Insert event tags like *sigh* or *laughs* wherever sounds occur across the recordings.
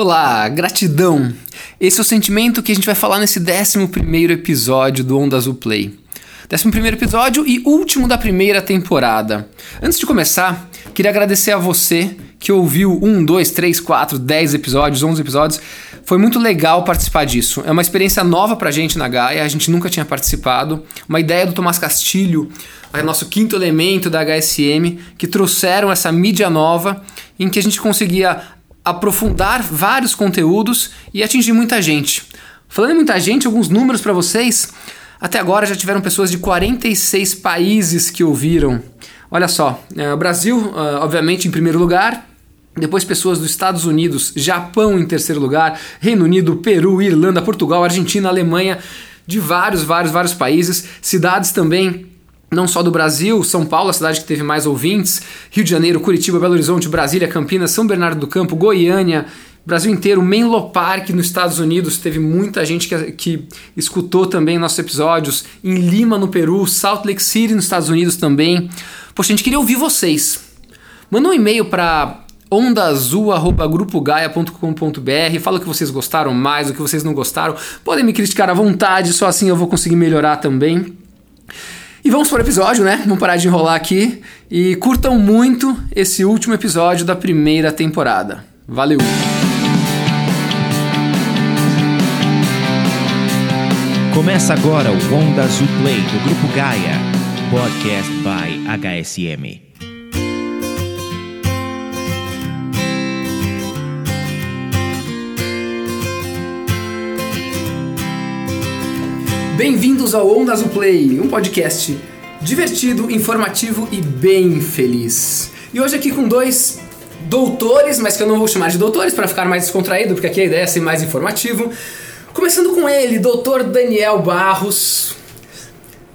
Olá, gratidão. Esse é o sentimento que a gente vai falar nesse 11 episódio do Onda Azul Play. 11 episódio e último da primeira temporada. Antes de começar, queria agradecer a você que ouviu 1, 2, 3, 4, 10 episódios, 11 episódios. Foi muito legal participar disso. É uma experiência nova pra gente na Gaia, a gente nunca tinha participado. Uma ideia do Tomás Castilho, nosso quinto elemento da HSM, que trouxeram essa mídia nova em que a gente conseguia aprofundar vários conteúdos e atingir muita gente. Falando em muita gente, alguns números para vocês. Até agora já tiveram pessoas de 46 países que ouviram. Olha só, é, Brasil, ah, obviamente, em primeiro lugar, depois pessoas dos Estados Unidos, Japão em terceiro lugar, Reino Unido, Peru, Irlanda, Portugal, Argentina, Alemanha, de vários, vários, vários países, cidades também não só do Brasil, São Paulo, a cidade que teve mais ouvintes, Rio de Janeiro, Curitiba, Belo Horizonte, Brasília, Campinas, São Bernardo do Campo, Goiânia, Brasil inteiro, Menlo Park nos Estados Unidos, teve muita gente que, que escutou também nossos episódios, em Lima, no Peru, Salt Lake City, nos Estados Unidos também. Poxa, a gente queria ouvir vocês. Manda um e-mail para ondaazul.grupogaia.com.br Fala o que vocês gostaram mais, o que vocês não gostaram. Podem me criticar à vontade, só assim eu vou conseguir melhorar também. E vamos para o episódio, né? Vamos parar de enrolar aqui e curtam muito esse último episódio da primeira temporada. Valeu! Começa agora o Onda Azul Play do Grupo Gaia, podcast by HSM. Bem-vindos ao Onda Azul Play, um podcast divertido, informativo e bem feliz. E hoje aqui com dois doutores, mas que eu não vou chamar de doutores para ficar mais descontraído, porque aqui a ideia é ser mais informativo. Começando com ele, doutor Daniel Barros.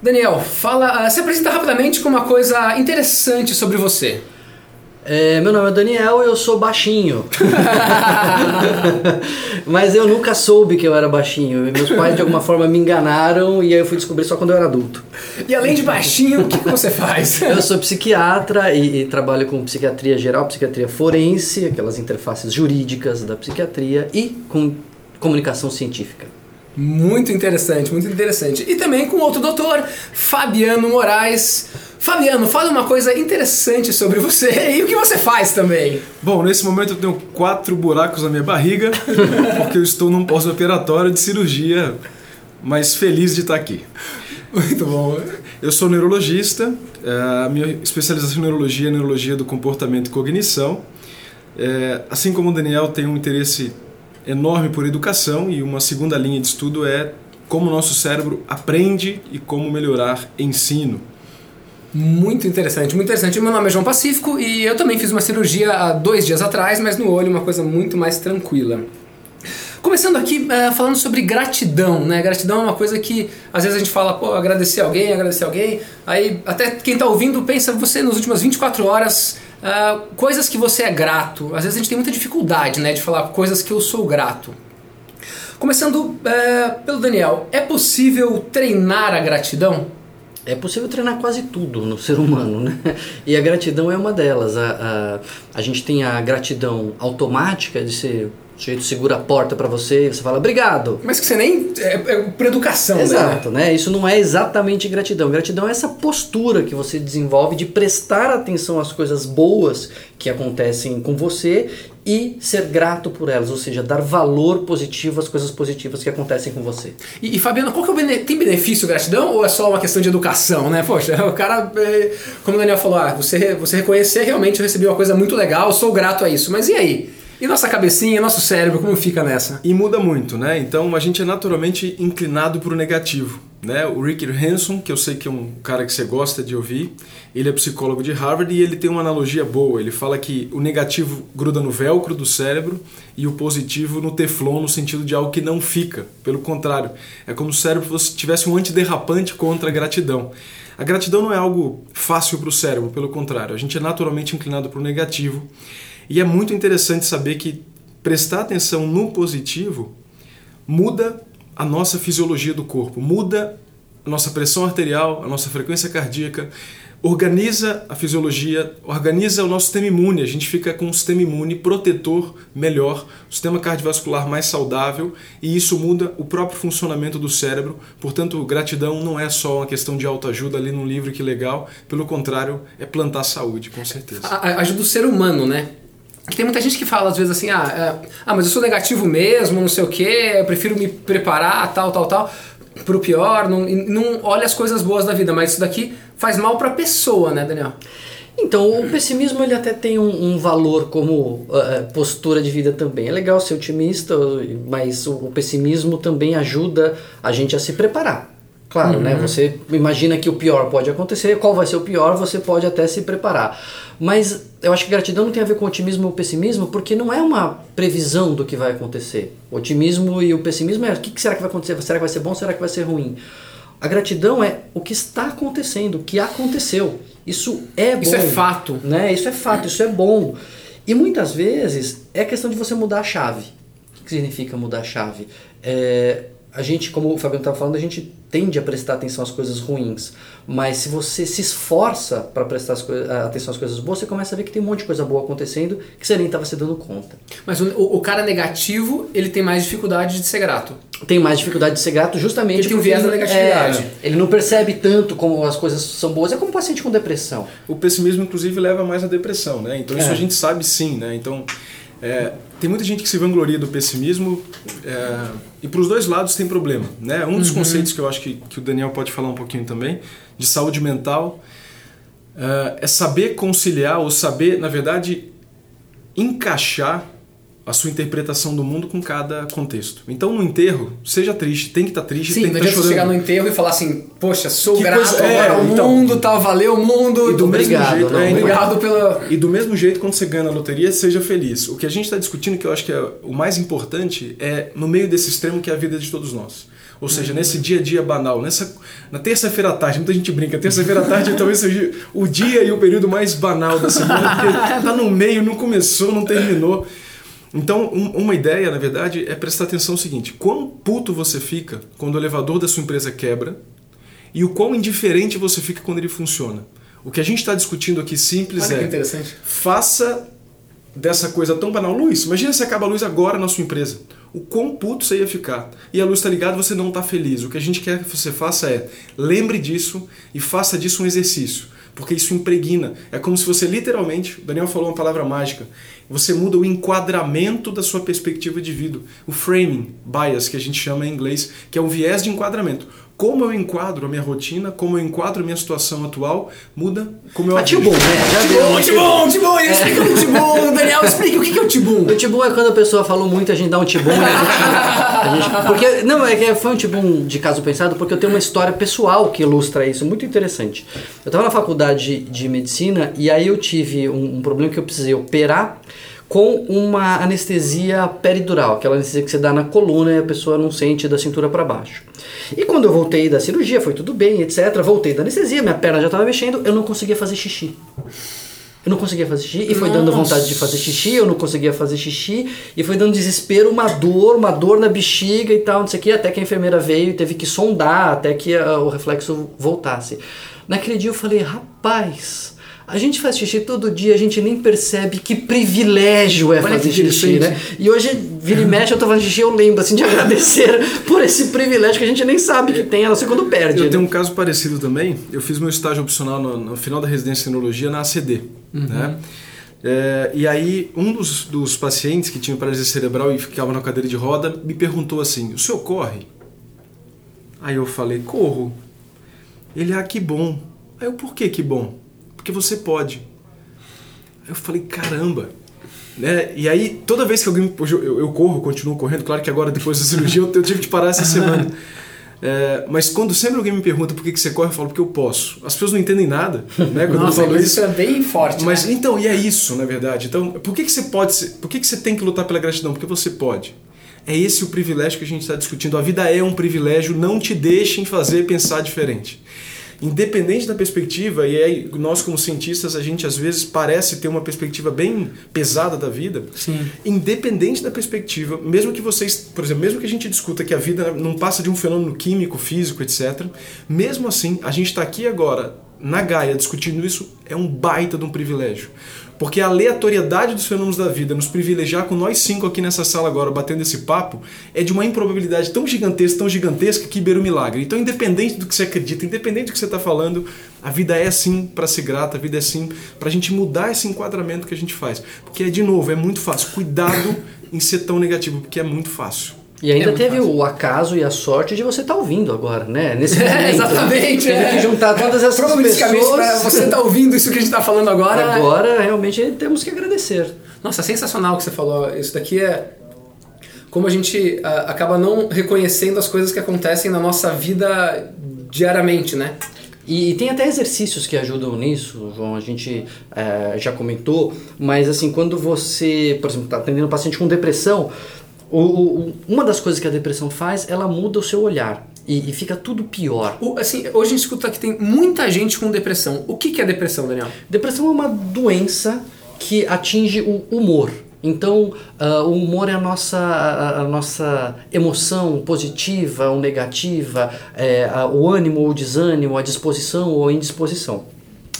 Daniel, fala, uh, se apresenta rapidamente com uma coisa interessante sobre você. É, meu nome é Daniel eu sou baixinho. *laughs* Mas eu nunca soube que eu era baixinho. Meus pais de alguma forma me enganaram e aí eu fui descobrir só quando eu era adulto. E além de baixinho, o que, que você faz? *laughs* Eu sou psiquiatra e, e, trabalho com psiquiatria geral, psiquiatria forense, aquelas interfaces jurídicas da psiquiatria e com comunicação científica. Muito interessante, muito interessante. E também com outro doutor, Fabiano Moraes. Fabiano, fala uma coisa interessante sobre você *laughs* e o que você faz também. Bom, nesse momento eu tenho quatro buracos na minha barriga, *laughs* porque eu estou num pós-operatório de cirurgia, mas feliz de estar aqui. Muito bom. Eu sou neurologista, é, a minha especialização em neurologia é neurologia do comportamento e cognição. É, assim como o Daniel, tem um interesse enorme por educação e uma segunda linha de estudo é como o nosso cérebro aprende e como melhorar ensino. Muito interessante, muito interessante. Meu nome é João Pacífico e eu também fiz uma cirurgia há dois dias atrás, mas no olho uma coisa muito mais tranquila. Começando aqui uh, falando sobre gratidão, né? Gratidão é uma coisa que às vezes a gente fala, pô, agradecer alguém, agradecer alguém. Aí até quem está ouvindo pensa, você nas últimas 24 horas Uh, coisas que você é grato. Às vezes a gente tem muita dificuldade né, de falar coisas que eu sou grato. Começando uh, pelo Daniel, é possível treinar a gratidão? É possível treinar quase tudo no ser humano, né? E a gratidão é uma delas. A, a, a gente tem a gratidão automática de ser o sujeito segura a porta para você, você fala obrigado. Mas que você nem. É, é por educação, né? Exato, né? né? Isso não é exatamente gratidão. Gratidão é essa postura que você desenvolve de prestar atenção às coisas boas que acontecem com você e ser grato por elas, ou seja, dar valor positivo às coisas positivas que acontecem com você. E, e Fabiano, qual que é o bene tem benefício gratidão ou é só uma questão de educação, né? Poxa, *laughs* o cara, é, como o Daniel falou, ah, você, você reconhecer realmente eu recebi uma coisa muito legal, sou grato a isso, mas e aí? E nossa cabecinha, nosso cérebro, como fica nessa? E muda muito, né? Então a gente é naturalmente inclinado para o negativo. Né? O Rick Hanson, que eu sei que é um cara que você gosta de ouvir, ele é psicólogo de Harvard e ele tem uma analogia boa. Ele fala que o negativo gruda no velcro do cérebro e o positivo no teflon, no sentido de algo que não fica. Pelo contrário, é como se o cérebro tivesse um antiderrapante contra a gratidão. A gratidão não é algo fácil para o cérebro, pelo contrário, a gente é naturalmente inclinado para o negativo e é muito interessante saber que prestar atenção no positivo muda a nossa fisiologia do corpo, muda a nossa pressão arterial, a nossa frequência cardíaca, organiza a fisiologia, organiza o nosso sistema imune. A gente fica com um sistema imune protetor melhor, sistema cardiovascular mais saudável e isso muda o próprio funcionamento do cérebro. Portanto, gratidão não é só uma questão de autoajuda ali num livro que legal, pelo contrário, é plantar saúde, com certeza. A- Ajuda o ser humano, né? Que tem muita gente que fala às vezes assim, ah, é, ah, mas eu sou negativo mesmo, não sei o quê, eu prefiro me preparar, tal, tal, tal, pro pior, não, não olha as coisas boas da vida, mas isso daqui faz mal pra pessoa, né, Daniel? Então, o pessimismo ele até tem um, um valor como uh, postura de vida também. É legal ser otimista, mas o, o pessimismo também ajuda a gente a se preparar. Claro, né? Você imagina que o pior pode acontecer, qual vai ser o pior, você pode até se preparar. Mas eu acho que gratidão não tem a ver com otimismo ou pessimismo, porque não é uma previsão do que vai acontecer. O otimismo e o pessimismo é o que que será que vai acontecer? Será que vai ser bom? Será que vai ser ruim? A gratidão é o que está acontecendo, o que aconteceu. Isso é bom. Isso é fato. Né? Isso é fato, isso é bom. E muitas vezes é questão de você mudar a chave. O que significa mudar a chave? É, a gente, como o Fabiano estava falando, a gente tende a prestar atenção às coisas ruins. Mas se você se esforça para prestar atenção às coisas boas, você começa a ver que tem um monte de coisa boa acontecendo que você nem estava se dando conta. Mas o, o- cara negativo, ele tem mais dificuldade de ser grato. Tem mais dificuldade de ser grato justamente Ele tem um viés da ele- negatividade. é, ele não percebe tanto como as coisas são boas. É como um paciente com depressão. O pessimismo, inclusive, leva mais à depressão, né? Então isso É. a gente sabe sim, né? Então é, tem muita gente que se vangloria do pessimismo é, e para os dois lados tem problema, né? Um dos conceitos que eu acho que, que o Daniel pode falar um pouquinho também de saúde mental é, é saber conciliar ou saber, na verdade, encaixar a sua interpretação do mundo com cada contexto. Então, no enterro, seja triste, tem que estar triste, Sim, tem que estar você chorando. chegar no enterro e falar assim, poxa, sou Que grato coisa- é, agora ao então. mundo, tal, valeu o mundo. E do mesmo Obrigado, jeito, não, é, Obrigado pela... E do mesmo jeito, quando você ganha na loteria, seja feliz. O que a gente está discutindo, que eu acho que é o mais importante, é no meio desse extremo que é a vida de todos nós. Ou seja, nesse dia a dia banal, nessa, na terça-feira à tarde, muita gente brinca, terça-feira à tarde talvez seja o dia e o período mais banal da semana, porque *laughs* tá no meio, não começou, não terminou. Então, um- uma ideia, na verdade, é prestar atenção no seguinte: quão puto você fica quando o elevador da sua empresa quebra e o quão indiferente você fica quando ele funciona. O que a gente está discutindo aqui simples Olha é interessante. faça dessa coisa tão banal. Luz, imagina se acaba a luz agora na sua empresa. O quão puto você ia ficar. E a luz está ligada você não está feliz. O que a gente quer que você faça é lembre disso e faça disso um exercício. Porque isso impregna. É como se você literalmente, o Daniel falou uma palavra mágica, você muda o enquadramento da sua perspectiva de vida. O framing bias, que a gente chama em inglês, que é um viés de enquadramento. Como eu enquadro a minha rotina, como eu enquadro a minha situação atual, muda como eu A Tibum, né? Já deu. Tibum, Tibum, Tibum, explica o Tibum, Daniel, explica o que é o Tibum. O tibum é quando a pessoa falou muito, a gente dá um tibum e a gente, a gente- Porque, não, é que foi um tibum de caso pensado, porque eu tenho uma história pessoal que ilustra isso, muito interessante. Eu estava na faculdade de medicina e aí eu tive um, um problema que eu precisei operar com uma anestesia peridural, aquela anestesia que você dá na coluna e a pessoa não sente da cintura para baixo. E quando eu voltei da cirurgia, foi tudo bem, etc. Voltei da anestesia, minha perna já estava mexendo, eu não conseguia fazer xixi. Eu não conseguia fazer xixi e foi dando vontade de fazer xixi, eu não conseguia fazer xixi e foi dando desespero, uma dor, uma dor na bexiga e tal, não sei o que, até que a enfermeira veio e teve que sondar até que ah, o reflexo voltasse. Naquele dia eu falei, rapaz, a gente faz xixi todo dia, a gente nem percebe que privilégio é Olha fazer xixi, né? E hoje, vira e mexe, eu tô fazendo xixi, eu lembro assim de *laughs* agradecer por esse privilégio que a gente nem sabe que tem, a não ser quando perde. Eu né? tenho um caso parecido também. Eu fiz meu estágio opcional no, no final da residência em neurologia na ACD. Né? É, e aí, um dos, dos pacientes que tinha paralisia cerebral e ficava na cadeira de roda me perguntou assim: O senhor corre? Aí eu falei: Corro. Ele, ah, que bom. Aí eu, por que que bom? Porque você pode. Aí eu falei: Caramba. Né? E aí, toda vez que alguém. hoje Eu, eu corro, continuo correndo. Claro que agora, depois da cirurgia, eu, eu tive que parar essa semana. É, mas quando sempre alguém me pergunta por que, que você corre, eu falo porque eu posso. As pessoas não entendem nada, né? Quando Nossa, eu falo isso. isso é bem forte, Mas né? então, e é isso, na verdade. Então, por que, que você pode. ser- Por que, que você tem que lutar pela gratidão? Porque você pode. É esse o privilégio que a gente está discutindo. A vida é um privilégio, não te deixem fazer pensar diferente. Independente da perspectiva, e aí nós como cientistas, a gente às vezes parece ter uma perspectiva bem pesada da vida. Sim. Independente da perspectiva, mesmo que vocês, por exemplo, mesmo que a gente discuta que a vida não passa de um fenômeno químico, físico, etc., mesmo assim, a gente está aqui agora na Gaia discutindo isso é um baita de um privilégio. Porque a aleatoriedade dos fenômenos da vida, nos privilegiar com nós cinco aqui nessa sala agora, batendo esse papo, é de uma improbabilidade tão gigantesca, tão gigantesca, que beira o milagre. Então, independente do que você acredita, independente do que você está falando, a vida é assim para ser grata, a vida é assim para a gente mudar esse enquadramento que a gente faz. Porque, de novo, é muito fácil. Cuidado em ser tão negativo, porque é muito fácil. E ainda É teve muito o acaso e a sorte de você estar ouvindo agora, né? Nesse É, *laughs* momento. exatamente, Teve é. que juntar todas essas Probabilisticamente, pessoas. você estar ouvindo isso que a gente está falando agora. Agora, realmente, temos que agradecer. Nossa, sensacional que você falou. Isso daqui é como a gente ah, acaba não reconhecendo as coisas que acontecem na nossa vida diariamente, né? E tem até exercícios que ajudam nisso, João, a gente eh, já comentou, mas assim, quando você, por exemplo, está atendendo um paciente com depressão, o- o- uma das coisas que a depressão faz, ela muda o seu olhar e, e fica tudo pior. O- assim, hoje a gente escuta que tem muita gente com depressão. O que, que é depressão, Daniel? Depressão é uma doença que atinge o humor. Então, ah, o humor é a nossa, a, a nossa emoção positiva ou negativa, é, a- o ânimo ou o desânimo, a disposição ou a indisposição.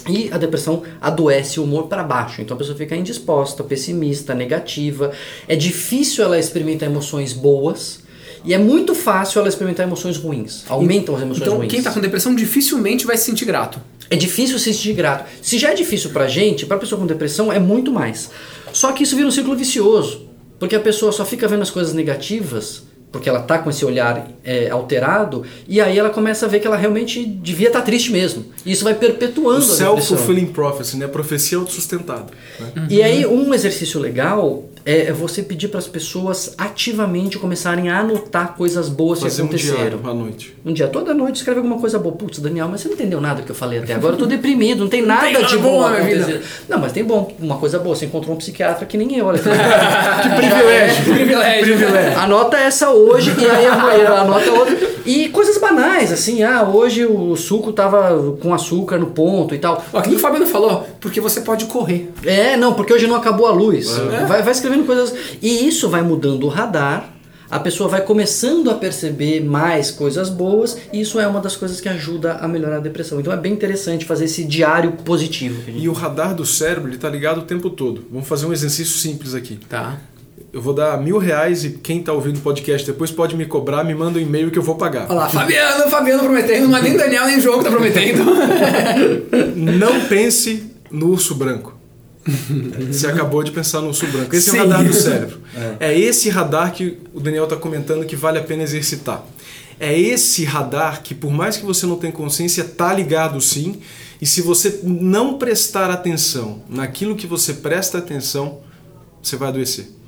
E a depressão adoece o humor para baixo, então a pessoa fica indisposta, pessimista, negativa. É difícil ela experimentar emoções boas e é muito fácil ela experimentar emoções ruins. Aumentam as emoções Então, ruins. quem está com depressão dificilmente vai se sentir grato. É difícil se sentir grato. Se já é difícil pra gente, pra pessoa com depressão é muito mais. Só que isso vira um ciclo vicioso. Porque a pessoa só fica vendo as coisas negativas, porque ela tá com esse olhar é, alterado, e aí ela começa a ver que ela realmente devia estar triste mesmo. E isso vai O perpetuando a depressão. self-fulfilling prophecy, né? Profecia autossustentada. Né? E aí, um exercício legal é você pedir para as pessoas ativamente começarem a anotar coisas boas que Fazer um aconteceram. diário à noite. Um dia, toda noite, escreve alguma coisa boa. Putz, Daniel, mas você não entendeu nada que eu falei até agora. Eu tô deprimido, não tem nada tem de bom acontecendo. Não, mas tem bom, uma coisa boa. Você encontrou um psiquiatra que nem eu, olha. *laughs* que privilégio! *laughs* privilégio! privilégio. Anota essa hoje e aí amanhã anota outra. E coisas banais, assim, ah, hoje o suco tava com açúcar no ponto e tal. Ó, Aquilo que o Fabiano falou, porque você pode correr. É, não, porque hoje não acabou a luz. Vai, vai escrevendo coisas. E isso vai mudando o radar. A pessoa vai começando a perceber mais coisas boas, e isso é uma das coisas que ajuda a melhorar a depressão. Então é bem interessante fazer esse diário positivo. E o radar do cérebro ele tá ligado o tempo todo. Vamos fazer um exercício simples aqui. Tá. Eu vou dar mil reais e quem tá ouvindo o podcast depois pode me cobrar, me manda um e-mail que eu vou pagar. Olha lá, Fabiano, Fabiano prometendo, mas nem Daniel nem João que tá prometendo. *laughs* Não pense no urso branco. Você acabou de pensar no urso branco. Esse é Sim. o radar do cérebro. *laughs* É. esse radar que o Daniel está comentando que vale a pena exercitar. É esse radar que, por mais que você não tenha consciência, tá ligado sim. E se você não prestar atenção naquilo que você presta atenção, você vai adoecer.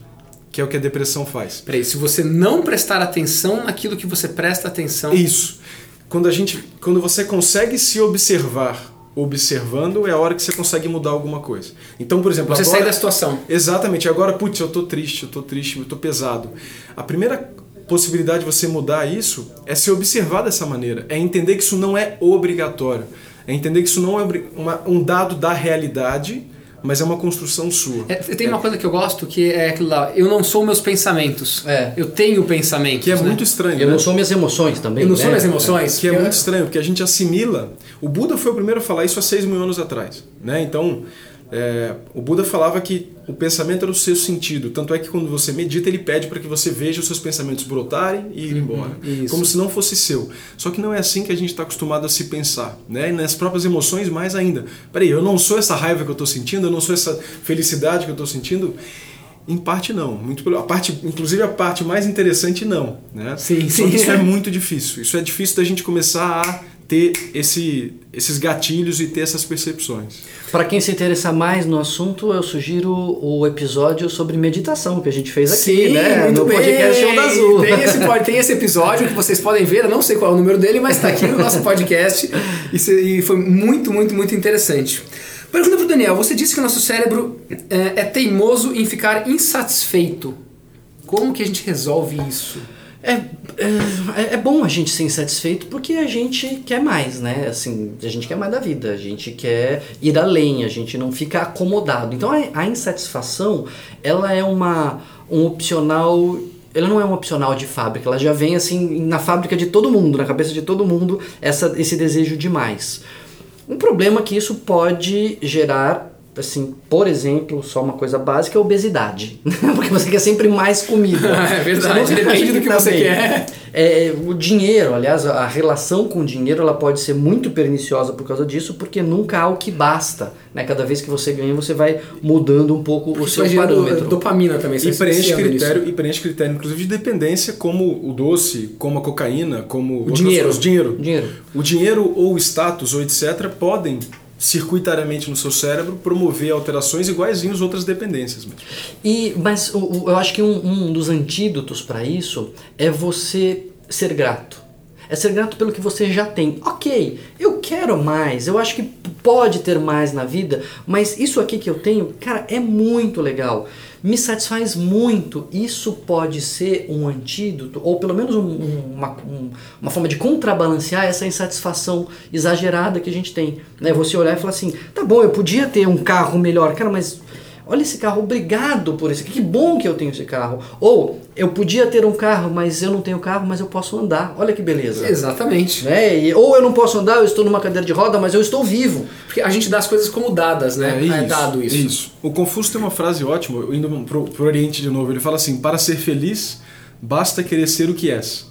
Que é o que a depressão faz. Peraí, se você não prestar atenção naquilo que você presta atenção. Isso. Quando a gente, quando você consegue se observar observando, é a hora que você consegue mudar alguma coisa. Então, por exemplo, Você agora, sai da situação. Exatamente. Agora, putz, eu tô triste, eu tô triste, eu tô pesado. A primeira possibilidade de você mudar isso é se observar dessa maneira, é entender que isso não é obrigatório, é entender que isso não é uma- um dado da realidade, mas é uma construção sua. É, tem uma coisa que eu gosto que é aquilo lá, eu não sou meus pensamentos. É. Eu tenho pensamentos. Que é né? muito estranho. Eu né? não sou minhas emoções também. Eu não né? sou minhas emoções. Que é Eu- muito estranho, porque a gente assimila. O Buda foi o primeiro a falar isso há 6 mil anos atrás. Né? Então, é, o Buda falava que o pensamento era o seu sentido. Tanto é que quando você medita, ele pede para que você veja os seus pensamentos brotarem e ir embora. Uhum, isso. Como se não fosse seu. Só que não é assim que a gente está acostumado a se pensar. Né? E nas próprias emoções, mais ainda. Peraí, eu não sou essa raiva que eu estou sentindo, eu não sou essa felicidade que eu estou sentindo. Em parte não, muito pelo, a parte, inclusive a parte mais interessante não, né? Sim, Só sim. que isso é *laughs* muito difícil. Isso é difícil da gente começar a ter esse, esses gatilhos e ter essas percepções. Para quem se interessar mais no assunto, eu sugiro o episódio sobre meditação que a gente fez aqui, Sim, né? muito no bem. podcast Onda Azul. Tem esse, tem esse episódio que vocês podem ver, eu não sei qual é o número dele, mas está aqui no nosso podcast e, foi muito, muito, muito interessante. Pergunta pro Daniel, você disse que o nosso cérebro é, é teimoso em ficar insatisfeito. Como que a gente resolve isso? É, é, é bom a gente ser insatisfeito porque a gente quer mais, né? Assim, a gente quer mais da vida, a gente quer ir além, a gente não fica acomodado. Então a, a insatisfação, ela é uma, um opcional. Ela não é um opcional de fábrica, ela já vem assim na fábrica de todo mundo, na cabeça de todo mundo, essa, esse desejo de mais. Um problema que isso pode gerar, assim, por exemplo, só uma coisa básica, é a obesidade. *laughs* Porque você quer sempre mais comida. *laughs* É verdade, depende do que tá você bem. quer. É, o dinheiro, aliás, a relação com o dinheiro ela pode ser muito perniciosa por causa disso, porque nunca há o que basta. Né? Cada vez que você ganha, você vai mudando um pouco o Isso seu parâmetro. dopamina também. você E preenche critério, e preenche critério, inclusive, de dependência, como o doce, como a cocaína, como outras dinheiro. coisas. dinheiro. Dinheiro. O dinheiro ou o status ou etc. podem circuitariamente no seu cérebro promover alterações iguaizinhas às outras dependências mesmo. E, mas eu acho que um, um dos antídotos para isso é você ser grato. É ser grato pelo que você já tem. Ok, eu quero mais, eu acho que pode ter mais na vida, mas isso aqui que eu tenho, cara, é muito legal. Me satisfaz muito. Isso pode ser um antídoto, ou pelo menos um- um- uma, um- uma forma de contrabalancear essa insatisfação exagerada que a gente tem. Né? Você olhar e falar assim: tá bom, eu podia ter um carro melhor, cara, mas Olha esse carro, obrigado por esse. Que bom que eu tenho esse carro. Ou eu podia ter um carro, mas eu não tenho carro, mas eu posso andar. Olha que beleza. Exatamente. Né? E- ou eu não posso andar, eu estou numa cadeira de roda, mas eu estou vivo. Porque a gente dá as coisas como dadas, né? É, dado isso. Isso. O Confúcio tem uma frase ótima, eu indo pro, pro Oriente de novo. Ele fala assim: para ser feliz, basta querer ser o que és.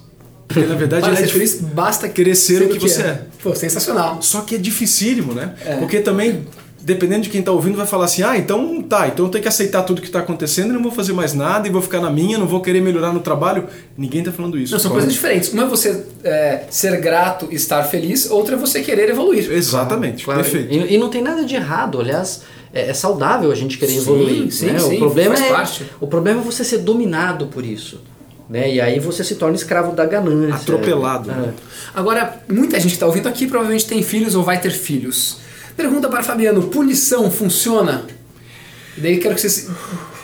Porque na verdade Para ele é ser dif- feliz, basta querer ser o que você é. Pô, sensacional. Só que é dificílimo, né? Porque também, dependendo de quem tá ouvindo, vai falar assim: ah, então tá, então eu tenho que aceitar tudo que tá acontecendo e não vou fazer mais nada e vou ficar na minha, não vou querer melhorar no trabalho. Ninguém tá falando isso. Não, são coisas diferentes. Uma é você é, ser grato e estar feliz, outra é você querer evoluir. Exatamente, Claro. perfeito. E, e não tem nada de errado, aliás. É, é saudável a gente querer Sim, evoluir. sim, né? sim, o, problema faz é, parte. o problema é você ser dominado por isso. Né? E aí você se torna escravo da ganância. Atropelado, É. né? Agora, muita gente que está ouvindo aqui provavelmente tem filhos ou vai ter filhos. Pergunta para Fabiano: punição funciona? E daí quero que vocês.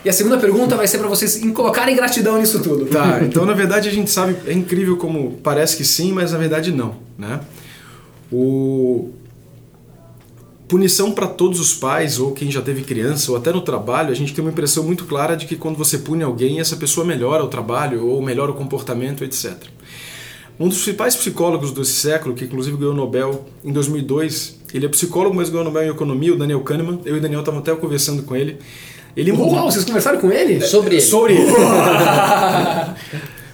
E a segunda pergunta vai ser para vocês em colocarem gratidão nisso tudo. Tá, então na verdade a gente sabe, é incrível como parece que sim, mas na verdade não, né? O punição para todos os pais ou quem já teve criança ou até no trabalho, a gente tem uma impressão muito clara de que quando você pune alguém, essa pessoa melhora o trabalho ou melhora o comportamento, etc. Um dos principais psicólogos desse século, que inclusive ganhou o Nobel em 2002, ele é psicólogo, mas ganhou o Nobel em economia, o Daniel Kahneman. Eu e o Daniel estávamos até conversando com ele. Ele Uau, vocês conversaram com ele? Sobre ele. Sobre ele. *laughs*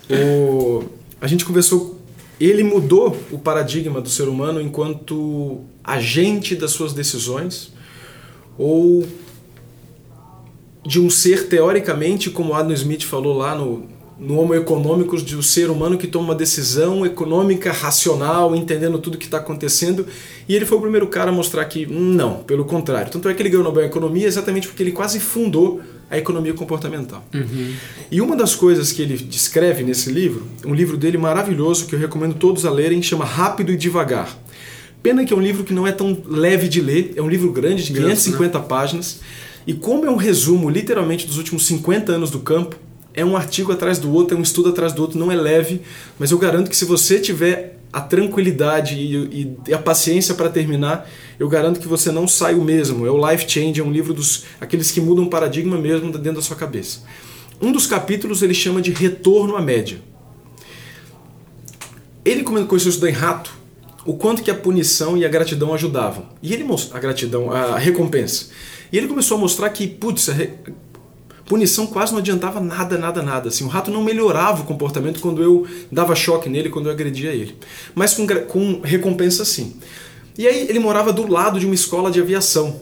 o, a gente conversou. Ele mudou o paradigma do ser humano enquanto agente das suas decisões ou de um ser teoricamente, como Adam Smith falou lá no, no Homo Econômicos, de um ser humano que toma uma decisão econômica, racional, entendendo tudo que está acontecendo. E ele foi o primeiro cara a mostrar que não, pelo contrário. Tanto é que ele ganhou o Nobel em Economia exatamente porque ele quase fundou a economia comportamental. E uma das coisas que ele descreve nesse livro, um livro dele maravilhoso que eu recomendo todos a lerem, chama Rápido e Devagar. Pena que é um livro que não é tão leve de ler, é um livro grande, de Grosso, 550 páginas. E como é um resumo, literalmente, dos últimos 50 anos do campo, é um artigo atrás do outro, é um estudo atrás do outro, não é leve, mas eu garanto que se você tiver a tranquilidade e, e a paciência para terminar, eu garanto que você não sai o mesmo. É o Life Change, é um livro dos aqueles que mudam o paradigma mesmo dentro da sua cabeça. Um dos capítulos ele chama de Retorno à Média. Ele começou a estudar em rato o quanto que a punição e a gratidão ajudavam. E ele a gratidão, a recompensa. E ele começou a mostrar que, putz, punição quase não adiantava nada, nada, nada. Assim, o rato não melhorava o comportamento quando eu dava choque nele, quando eu agredia ele. Mas com, com recompensa sim. E aí ele morava do lado de uma escola de aviação.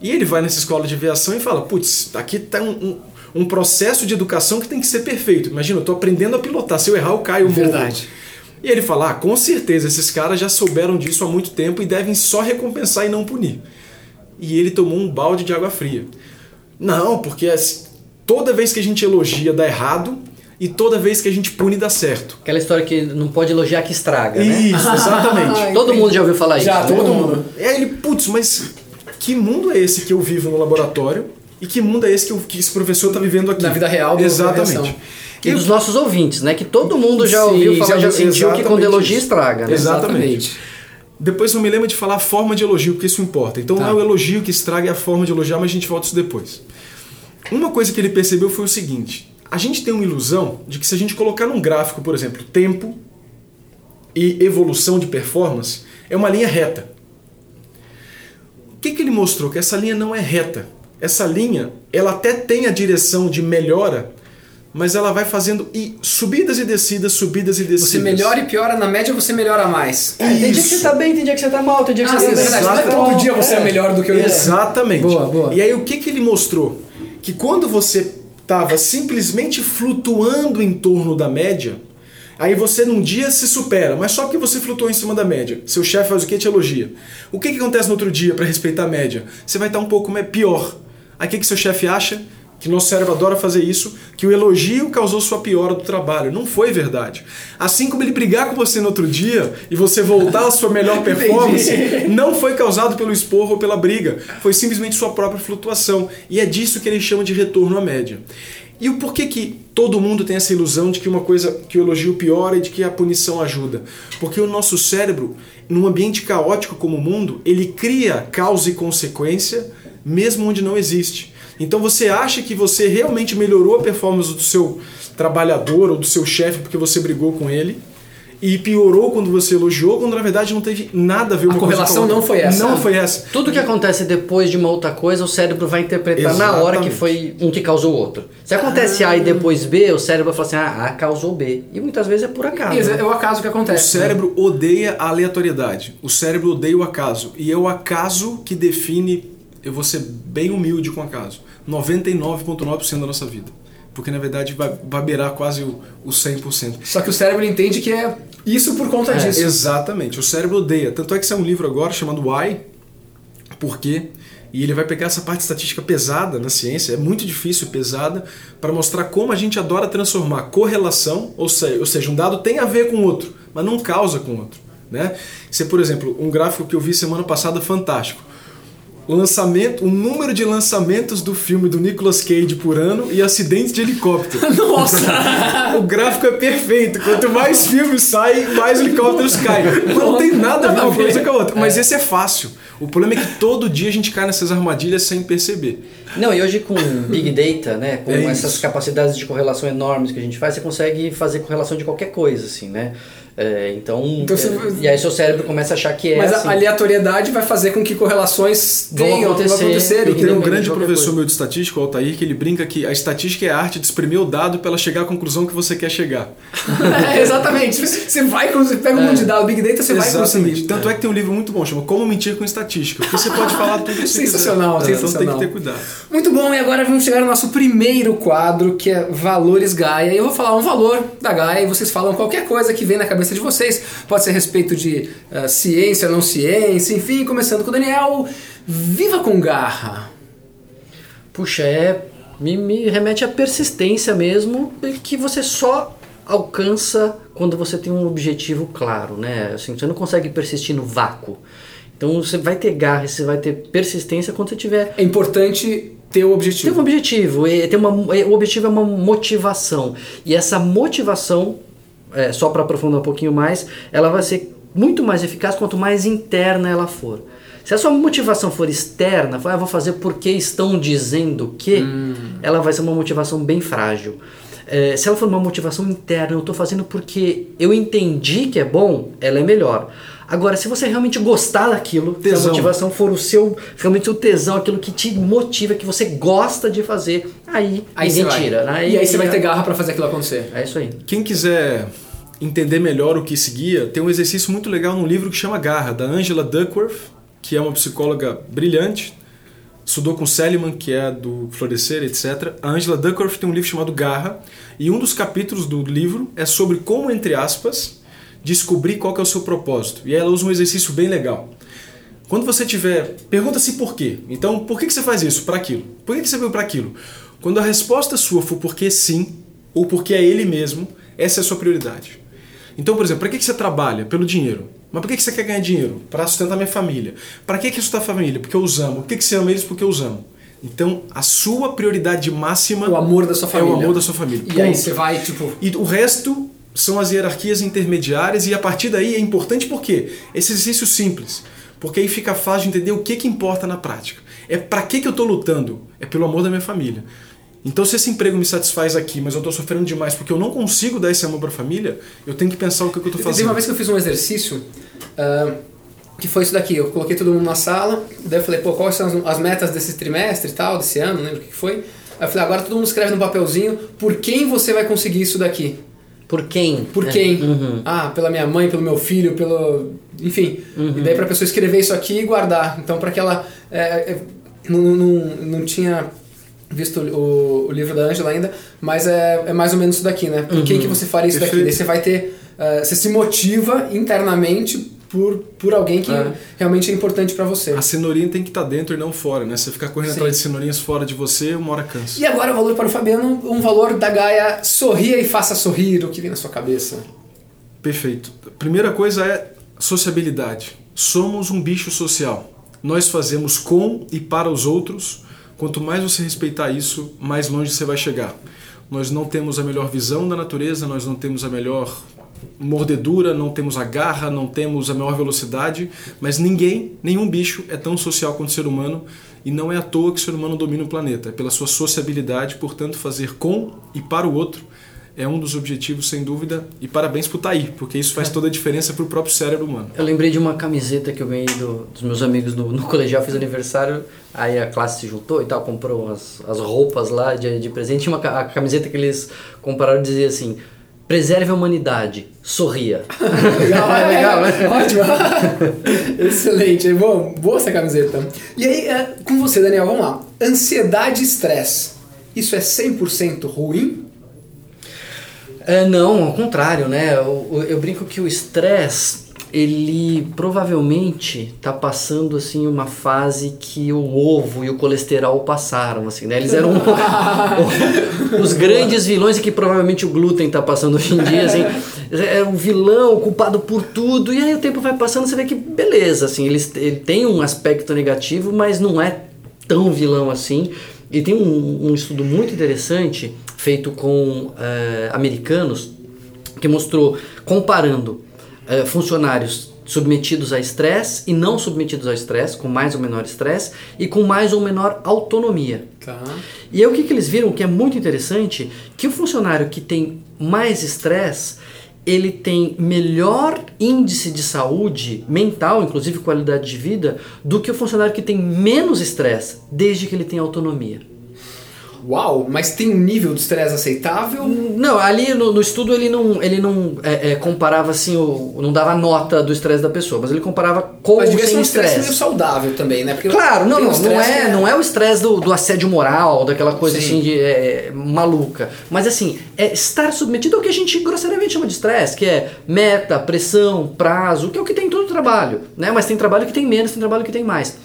E ele vai nessa escola de aviação e fala: putz, aqui tá um, um, um processo de educação que tem que ser perfeito. Imagina, eu tô aprendendo a pilotar. Se eu errar, eu caio, eu morro. Verdade. E ele fala: ah, com certeza, esses caras já souberam disso há muito tempo e devem só recompensar e não punir. E ele tomou um balde de água fria. Não, porque assim, toda vez que a gente elogia dá errado e toda vez que a gente pune dá certo. Aquela história que não pode elogiar que estraga, né? Isso, exatamente. Ah, *laughs* Todo mundo já ouviu falar Já, isso. né? todo mundo. E aí ele, putz, mas que mundo é esse que eu vivo no laboratório? E que mundo é esse que, eu- que esse professor está vivendo aqui? Na vida real Exatamente. E dos nossos ouvintes, né? Que todo mundo já Sim, ouviu falar, já já, sentiu que exatamente quando elogia isso. estraga, né? Exatamente. Depois eu me lembro de falar a forma de elogio, porque isso importa. Então Tá. não é o elogio que estraga, é a forma de elogiar, mas a gente volta isso depois. Uma coisa que ele percebeu foi o seguinte: a gente tem uma ilusão de que se a gente colocar num gráfico, por exemplo, tempo e evolução de performance, é uma linha reta. que, que ele mostrou? Que essa linha não é reta. Essa linha, ela até tem a direção de melhora, mas ela vai fazendo e subidas e descidas, subidas e descidas. Você melhora e piora, na média você melhora mais. É, tem dia que você tá bem, tem dia que você tá mal, tem dia que Ah, você tá é verdade. Não é Exato. todo dia você é melhor do que o. Exatamente. Boa, boa. E aí o que, que ele mostrou? Que quando você estava simplesmente flutuando em torno da média, aí você num dia se supera, mas só porque você flutuou em cima da média. Seu chefe faz o que? Te elogia. O que, que acontece no outro dia para respeitar a média? Você vai estar um pouco pior. Aí o que, que seu chefe acha? Que nosso cérebro adora fazer isso, que o elogio causou sua piora do trabalho. Não foi verdade. Assim como ele brigar com você no outro dia e você voltar à sua melhor *laughs* performance, não foi causado pelo esporro ou pela briga. Foi simplesmente sua própria flutuação. E é disso que ele chama de retorno à média. E o porquê que todo mundo tem essa ilusão de que uma coisa, que o elogio piora e de que a punição ajuda? Porque o nosso cérebro, num ambiente caótico como o mundo, ele cria causa e consequência mesmo onde não existe. Então você acha que você realmente melhorou a performance do seu trabalhador ou do seu chefe porque você brigou com ele e piorou quando você elogiou, quando na verdade não teve nada a ver uma A coisa com correlação outra. não foi essa. Não foi essa. Tudo que acontece depois de uma outra coisa, o cérebro vai interpretar na hora que Exatamente. foi um que causou o outro. Se acontece A e depois B, o cérebro vai falar assim, ah, A causou B. E muitas vezes é por acaso. Isso, né? É o acaso que O acontece. cérebro odeia a aleatoriedade. O cérebro odeia o acaso. E é o acaso que define. Eu vou ser bem humilde com o acaso. 99,9% da nossa vida. Porque na verdade vai, vai beirar quase o, o 100%. Só que o cérebro entende que é isso por conta disso. Exatamente. O cérebro odeia. Tanto é que é um livro agora chamado Why? Por quê? E ele vai pegar essa parte estatística pesada na ciência, é muito difícil pesada, para mostrar como a gente adora transformar correlação, ou seja, ou seja, um dado tem a ver com o outro, mas não causa com o outro. Né? É, por exemplo, um gráfico que eu vi semana passada fantástico. O lançamento, o número de lançamentos do filme do Nicolas Cage por ano e acidentes de helicóptero. *laughs* Nossa! *laughs* O gráfico é perfeito. Quanto mais filmes saem, mais helicópteros caem. Não tem nada a ver uma coisa com a outra. Mas esse é fácil. O problema é que todo dia a gente cai nessas armadilhas sem perceber. Não, e hoje com Big Data, né, com É essas capacidades de correlação enormes que a gente faz, você consegue fazer correlação de qualquer coisa, assim, né? É, então, Então você- é, e aí seu cérebro começa a achar que é Mas assim. a aleatoriedade vai fazer com que correlações tenham, vão acontecer. acontecer. Eu tenho um grande professor coisa. meu de estatística, o Altair, que ele brinca que a estatística é a arte de espremer o dado para ela chegar à conclusão que você quer chegar. *laughs* É, exatamente. Você vai, você pega um monte de dado, Big Data, você vai Exatamente. conseguir. Tanto é que tem um livro muito bom, chama Como Mentir com Estatística. Porque você pode falar tudo isso. Sensacional, Então tem sensacional. que ter cuidado. Muito bom, e agora vamos chegar no nosso primeiro quadro, que é Valores Gaia. Eu vou falar um valor da Gaia e vocês falam qualquer coisa que vem na cabeça de vocês. Pode ser a respeito de ah, ciência, não ciência, enfim, começando com o Daniel. Viva com garra! Puxa, é. Me, me remete à persistência mesmo, que você só alcança quando você tem um objetivo claro, né? Assim, você não consegue persistir no vácuo. Então você vai ter garra, você vai ter persistência quando você tiver É importante ter o tem objetivo. um objetivo, e tem uma, o objetivo é uma motivação. E essa motivação, é, só para aprofundar um pouquinho mais, ela vai ser muito mais eficaz quanto mais interna ela for. Se a sua motivação for externa, for, ah, vou fazer porque estão dizendo que, ela vai ser uma motivação bem frágil. É, se ela for uma motivação interna, eu estou fazendo porque eu entendi que é bom, ela é melhor. Agora, se você realmente gostar daquilo, se a Tesão. motivação for o seu, realmente o tesão, aquilo que te motiva, que você gosta de fazer, aí, Aí ninguém tira. né? E aí você vai ter garra pra fazer aquilo acontecer. É isso aí. Quem quiser entender melhor o que se guia, tem um exercício muito legal num livro que chama Garra, da Angela Duckworth, que é uma psicóloga brilhante, estudou com Seliman, que é do Florescer, etc. A Angela Duckworth tem um livro chamado Garra, e um dos capítulos do livro é sobre como, entre aspas, descobrir qual é o seu propósito. E ela usa um exercício bem legal. Quando você tiver. Pergunta-se por quê. Então, por que que você faz isso? Para aquilo. Por que que você veio para aquilo? Quando a resposta sua for porque sim, ou porque é ele mesmo, essa é a sua prioridade. Então, por exemplo, para que que você trabalha? Pelo dinheiro. Mas por que que você quer ganhar dinheiro? Para sustentar minha família. Para que que isso a família? Porque eu os amo. Por que que você ama eles? Porque eu os amo. Então, a sua prioridade máxima O amor da sua é família. o amor da sua família. E aí Ponto. você vai, tipo. E o resto são as hierarquias intermediárias e a partir daí é importante porque esse exercício simples, porque aí fica fácil de entender o que, que importa na prática. É para que, que eu estou lutando? É pelo amor da minha família. Então, se esse emprego me satisfaz aqui, mas eu estou sofrendo demais porque eu não consigo dar esse amor para a família, eu tenho que pensar o que, que eu estou Teve fazendo. uma vez que eu fiz um exercício ah, que foi isso daqui. Eu coloquei todo mundo na sala, daí eu falei, pô, quais são as, as metas desse trimestre e tal, desse ano, não lembro o que foi. Aí eu falei, agora todo mundo escreve no papelzinho por quem você vai conseguir isso daqui. Por quem? Por É. quem? Uhum. Ah, pela minha mãe, pelo meu filho, pelo. Enfim. E daí pra pessoa escrever isso aqui e guardar. Então, para que ela. é, é, não, não, não tinha visto o, o livro da Angela ainda, mas é, é mais ou menos isso daqui, né? Por quem que você faria isso daqui? Daí você vai ter. é, você se motiva internamente por, por alguém que É. realmente é importante pra você. A cenourinha tem que estar dentro e não fora, né? Você ficar correndo Sim. atrás de cenourinhas fora de você, uma hora cansa. E agora o valor para o Fabiano, um valor da Gaia sorria e faça sorrir o que vem na sua cabeça. Perfeito. Primeira coisa é sociabilidade. Somos um bicho social. Nós fazemos com e para os outros. Quanto mais você respeitar isso, mais longe você vai chegar. Nós não temos a melhor visão da natureza, nós não temos a melhor mordedura, não temos a garra, não temos a maior velocidade, mas ninguém, nenhum bicho é tão social quanto o ser humano e não é à toa que o ser humano domina o planeta, é pela sua sociabilidade, portanto, fazer com e para o outro é um dos objetivos, sem dúvida, e parabéns por estar aí, porque isso faz toda a diferença para o próprio cérebro humano. Eu lembrei de uma camiseta que eu ganhei do- dos meus amigos no, no colegial, fiz aniversário, aí a classe se juntou e tal, comprou as, as roupas lá de, de presente. Tinha uma, a camiseta que eles compraram dizia assim: preserve a humanidade, sorria. Legal, *laughs* *laughs* É legal, né? *laughs* Ótimo. Excelente. Bom, boa essa camiseta. E aí, é, com você, Daniel, vamos lá. Ansiedade e estresse. Isso é 100% ruim? É, não, ao contrário, né? Eu, eu- brinco que o estresse, ele provavelmente tá passando assim uma fase que o ovo e o colesterol passaram, assim, né? Eles eram *laughs* os grandes vilões e que provavelmente o glúten tá passando hoje em dia, assim. É um vilão culpado por tudo e aí o tempo vai passando, você vê que beleza, assim, ele, ele tem um aspecto negativo, mas não é tão vilão assim. E tem um, um estudo muito interessante feito com eh, americanos que mostrou comparando eh, funcionários submetidos a estresse e não submetidos ao estresse, com mais ou menor estresse e com mais ou menor autonomia. Tá. E aí o que, que eles viram que é muito interessante, que o funcionário que tem mais estresse, ele tem melhor índice de saúde mental, inclusive qualidade de vida, do que o funcionário que tem menos estresse, desde que ele tem autonomia. Uau, mas tem um nível de estresse aceitável? Não, ali no, no estudo ele não, ele não é, é, comparava assim, o, não dava nota do estresse da pessoa, mas ele comparava com Mas devia ser sem um estresse meio saudável também, né? Porque Claro, não, não, não é, que não é o estresse do, do assédio moral, daquela coisa Sim. assim de é, maluca. Mas assim, é estar submetido ao que a gente grossariamente chama de estresse, que é meta, pressão, prazo, que é o que tem em todo trabalho, né? Mas tem trabalho que tem menos, tem trabalho que tem mais.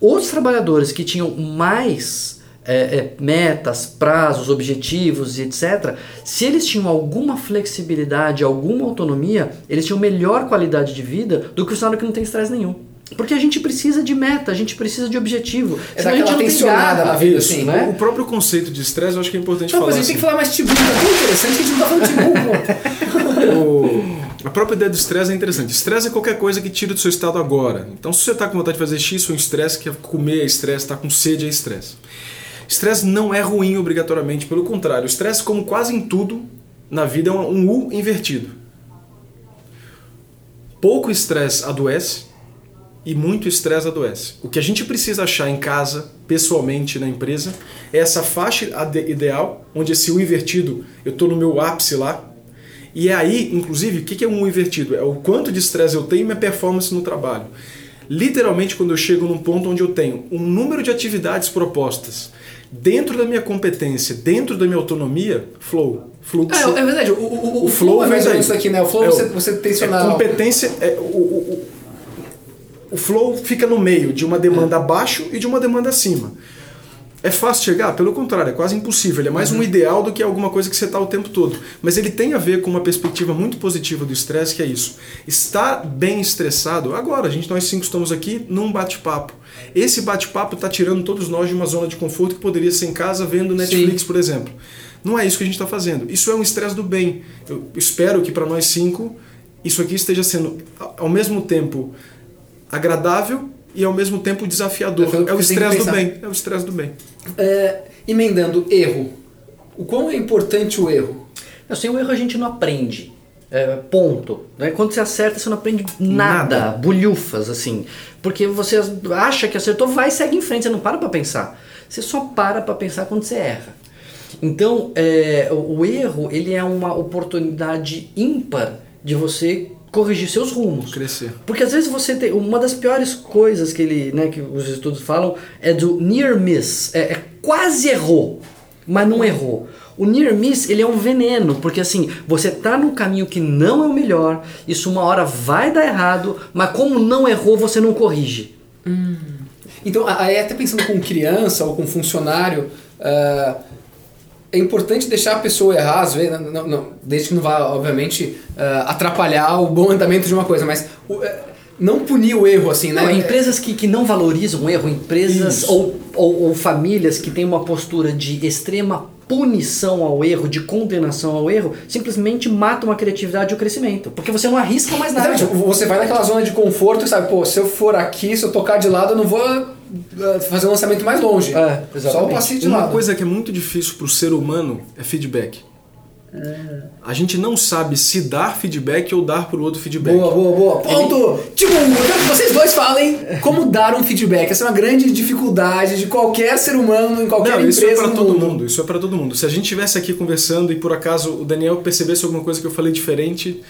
Os trabalhadores que tinham mais é, é, metas, prazos, objetivos e etc., se eles tinham alguma flexibilidade, alguma autonomia, eles tinham melhor qualidade de vida do que o funcionário que não tem estresse nenhum. Porque a gente precisa de meta, a gente precisa de objetivo. É senão a gente não tem tensionada na vida, Isso, assim. né? O próprio conceito de estresse eu acho que é importante Não, falar. mas a gente tem que assim. falar mais tibu, é tão interessante que a gente não tá falando tibu, pô. *laughs* O- a própria ideia do estresse é interessante. Estresse é qualquer coisa que tira do seu estado agora. Então, se você está com vontade de fazer X, foi um estresse, quer comer é estresse, está com sede é estresse. Estresse não é ruim obrigatoriamente, pelo contrário. O estresse, como quase em tudo na vida, é um, U invertido. Pouco estresse adoece e muito estresse adoece. O que a gente precisa achar em casa, pessoalmente, na empresa, é essa faixa ideal, onde esse U invertido, eu estou no meu ápice lá, e é aí, inclusive, o que é um U invertido? É o quanto de estresse eu tenho e minha performance no trabalho. Literalmente, quando eu chego num ponto onde eu tenho um número de atividades propostas dentro da minha competência, dentro da minha autonomia, flow, fluxo. É, é verdade, o, o, o, O flow é mais vem ou menos daí. isso aqui, né? O flow É você, você tensionar. É competência. É, o, o, o- o flow fica no meio de uma demanda abaixo e de uma demanda acima. É fácil chegar? Pelo contrário, é quase impossível. Ele é mais um ideal do que alguma coisa que você está o tempo todo. Mas ele tem a ver com uma perspectiva muito positiva do estresse, que é isso. Estar bem estressado, agora, a gente, nós cinco estamos aqui num bate-papo. Esse bate-papo está tirando todos nós de uma zona de conforto que poderia ser em casa vendo Netflix, por exemplo. Não é isso que a gente está fazendo. Isso é um estresse do bem. Eu espero que para nós cinco isso aqui esteja sendo ao mesmo tempo agradável e ao mesmo tempo desafiador. É o que É o estresse do bem. É o estresse do bem. É, emendando, erro. O quão é importante o erro? Sem o erro a gente não aprende. É, ponto. Né? Quando você acerta, você não aprende nada, Nada. bulhufas, assim. Porque você acha que acertou, vai e segue em frente, você não para pra pensar. Você só para pra pensar quando você erra. Então, é, o, o erro, ele é uma oportunidade ímpar de você corrigir seus rumos. Crescer. Porque às vezes você tem. Uma das piores coisas que ele, né, que os estudos falam é do near miss. É, é quase errou, mas não errou. O near miss, ele é um veneno, porque assim, você tá num caminho que não é o melhor, isso uma hora vai dar errado, mas como não errou, você não corrige. Então, a- aí até pensando com criança ou com funcionário, ah, é importante deixar a pessoa errar, às vezes, não- não- desde que não vá, obviamente, ah, atrapalhar o bom andamento de uma coisa, mas o- eh, não punir o erro, assim, né? Não, empresas que, que não valorizam o erro, empresas ou, ou, ou famílias que têm uma postura de extrema punição ao erro, de condenação ao erro, simplesmente matam a criatividade e o crescimento. Porque você não arrisca mais nada. Exatamente, você vai naquela zona de conforto e sabe, pô, se eu for aqui, se eu tocar de lado, eu não vou fazer um lançamento mais longe. É, Só o passinho de Uma lado. coisa que é muito difícil para o ser humano é feedback. A gente não sabe se dar feedback ou dar para o outro feedback. Boa, boa, boa. Ponto! Tipo, eu quero que vocês dois falem como dar um feedback. Essa é uma grande dificuldade de qualquer ser humano em qualquer Não, empresa isso é para todo mundo. Isso é para todo mundo. Se a gente estivesse aqui conversando e por acaso o Daniel percebesse alguma coisa que eu falei diferente,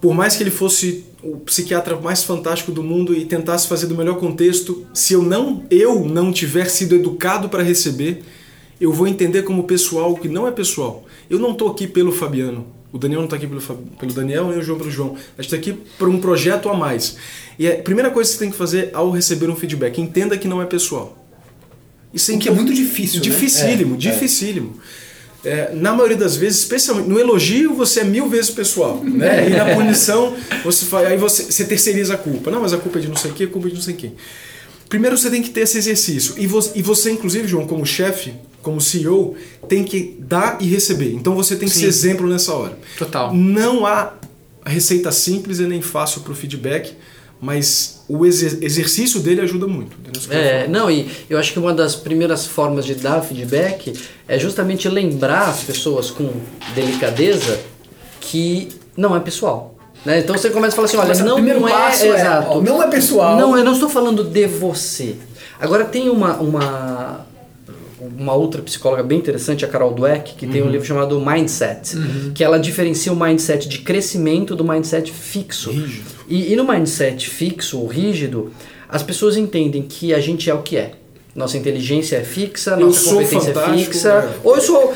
por mais que ele fosse o psiquiatra mais fantástico do mundo e tentasse fazer do melhor contexto, se eu não eu não tiver sido educado para receber, eu vou entender como pessoal que não é pessoal. Eu não tô aqui pelo Fabiano. O Daniel não tá aqui pelo, pelo Daniel, nem o João pelo João. A gente tá aqui por um projeto a mais. E a primeira coisa que você tem que fazer ao receber um feedback, entenda que não é pessoal. Isso O que é muito difícil, né? Dificílimo, É, é. dificílimo. É, na maioria das vezes, especialmente no elogio, você é mil vezes pessoal, né? E na punição, você faz, aí você, você terceiriza a culpa. Não, mas a culpa é de não sei o que, a culpa é de não sei quem. Primeiro você tem que ter esse exercício. E você, e você inclusive, João, como chefe, como CEO, tem que dar e receber. Então você tem que Sim. ser exemplo nessa hora. Total. Não há receita simples e nem fácil para o feedback, mas o exer- exercício dele ajuda muito. É, não, e eu acho que uma das primeiras formas de dar feedback é justamente lembrar as pessoas com delicadeza que não é pessoal. Né? Então você começa a falar assim, olha, Mas não, não é, é, exato. ó, não é pessoal. Não, eu não estou falando de você. Agora tem uma, uma, uma outra psicóloga bem interessante, a Carol Dweck, que tem um livro chamado Mindset, que ela diferencia o mindset de crescimento do mindset fixo. Rígido. E, e no mindset fixo ou rígido, as pessoas entendem que a gente é o que é. Nossa inteligência é fixa, Eu nossa competência é fixa. é. Ou eu sou.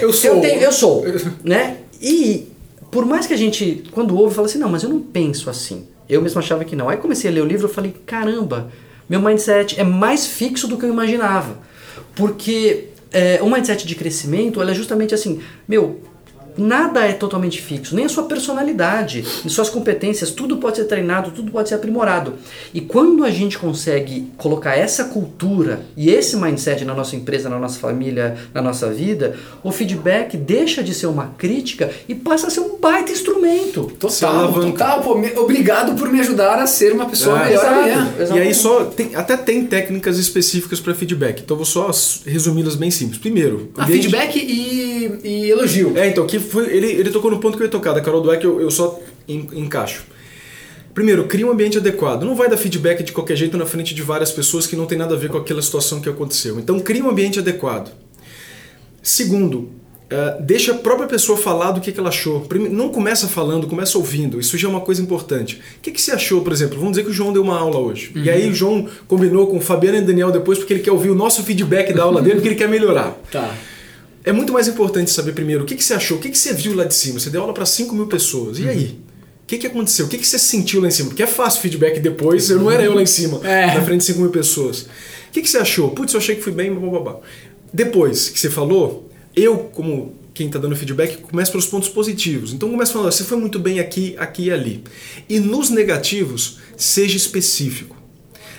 Eu sou. Eu, tenho- eu sou. né? E por mais que a gente, quando ouve, fala assim, não, mas eu não penso assim. Eu mesmo achava que não. Aí comecei a ler o livro e falei, caramba, meu mindset é mais fixo do que eu imaginava. Porque é, o mindset de crescimento, é justamente assim, meu, nada é totalmente fixo, nem a sua personalidade, nem suas competências, tudo pode ser treinado, tudo pode ser aprimorado. E quando a gente consegue colocar essa cultura e esse mindset na nossa empresa, na nossa família, na nossa vida, o feedback deixa de ser uma crítica e passa a ser um baita instrumento. Total, total. Pô, me- obrigado por me ajudar a ser uma pessoa É. melhor Exato. E aí só tem, até tem técnicas específicas para feedback. Então eu vou só resumi-las bem simples. Primeiro, Ah, feedback e, e elogio. É, então que foi ele, ele tocou no ponto que eu ia tocar. Da Carol Dweck eu, eu só en- encaixo. Primeiro, cria um ambiente adequado. Não vai dar feedback de qualquer jeito na frente de várias pessoas que não tem nada a ver com aquela situação que aconteceu. Então cria um ambiente adequado. Segundo, eh, deixa a própria pessoa falar do que, que ela achou. Prime- Não começa falando, começa ouvindo. Isso já é uma coisa importante. O que, que você achou, por exemplo? Vamos dizer que o João deu uma aula hoje. E aí o João combinou com o Fabiano e o Daniel depois porque ele quer ouvir o nosso feedback da aula dele, porque ele quer melhorar. Tá. É muito mais importante saber primeiro o que, que você achou, o que, que você viu lá de cima. Você deu aula para 5 mil pessoas. E aí? O que, que aconteceu? O que, que você sentiu lá em cima? Porque é fácil feedback depois, eu não era eu lá em cima, É. na frente de 5 mil pessoas. O que, que você achou? Putz, eu achei que fui bem, blá, blá, blá. Depois que você falou, eu, como quem está dando feedback, começo pelos pontos positivos. Então começa falando, você foi muito bem aqui, aqui e ali. E nos negativos, seja específico.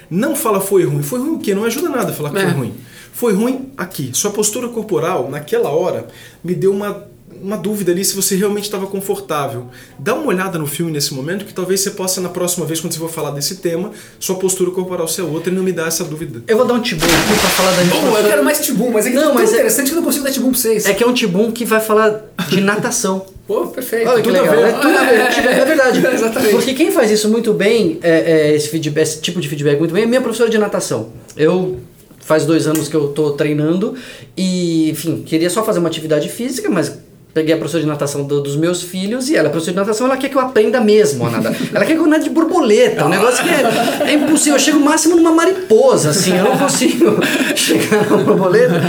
Não fala foi ruim. Foi ruim o quê? Não ajuda nada falar que É. foi ruim. Foi ruim aqui. Sua postura corporal, naquela hora, me deu uma, uma dúvida ali se você realmente estava confortável. Dá uma olhada no filme nesse momento que talvez você possa, na próxima vez, quando você for falar desse tema, sua postura corporal ser outra e não me dar essa dúvida. Eu vou dar um tibum aqui pra falar da Bom, eu professora- quero mais tibum, mas é que Não, não, tão mas é- interessante que eu não consigo dar tibum pra vocês. É que é um tibum que vai falar de natação. *laughs* Pô, perfeito. Olha que Tudo a legal. ver. É, tudo a ver. é verdade. *laughs* Exatamente. Porque quem faz isso muito bem, é, é, esse, feedback, esse tipo de feedback muito bem, é minha professora de natação. Eu faz dois anos que eu tô treinando e, enfim, queria só fazer uma atividade física, mas peguei a professora de natação do- dos meus filhos e ela, a professora de natação, ela quer que eu aprenda mesmo a nadar. *laughs* Ela quer que eu nade de borboleta, um negócio que é, é impossível. Eu chego máximo numa mariposa, assim, eu não consigo *laughs* chegar numa borboleta.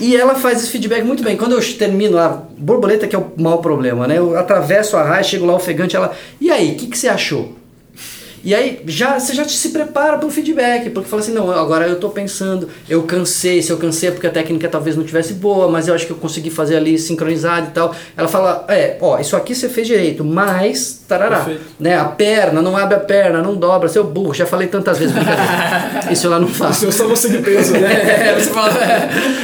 E ela faz esse feedback muito bem. Quando eu termino a borboleta, que é o maior problema, né? Eu atravesso a raia, chego lá ofegante, ela. E aí, o que, que você achou? E aí já, você já se prepara para um feedback, porque fala assim, não, agora eu tô pensando, eu cansei, se eu cansei é porque a técnica talvez não tivesse boa, mas eu acho que eu consegui fazer ali sincronizado e tal. Ela fala, é, ó, isso aqui você fez direito, mas tarará, Perfeito. né? A perna, não abre a perna, não dobra, seu burro, já falei tantas vezes, *laughs* isso ela não faz. Isso é só você que pensa, né? *laughs* É, você fala,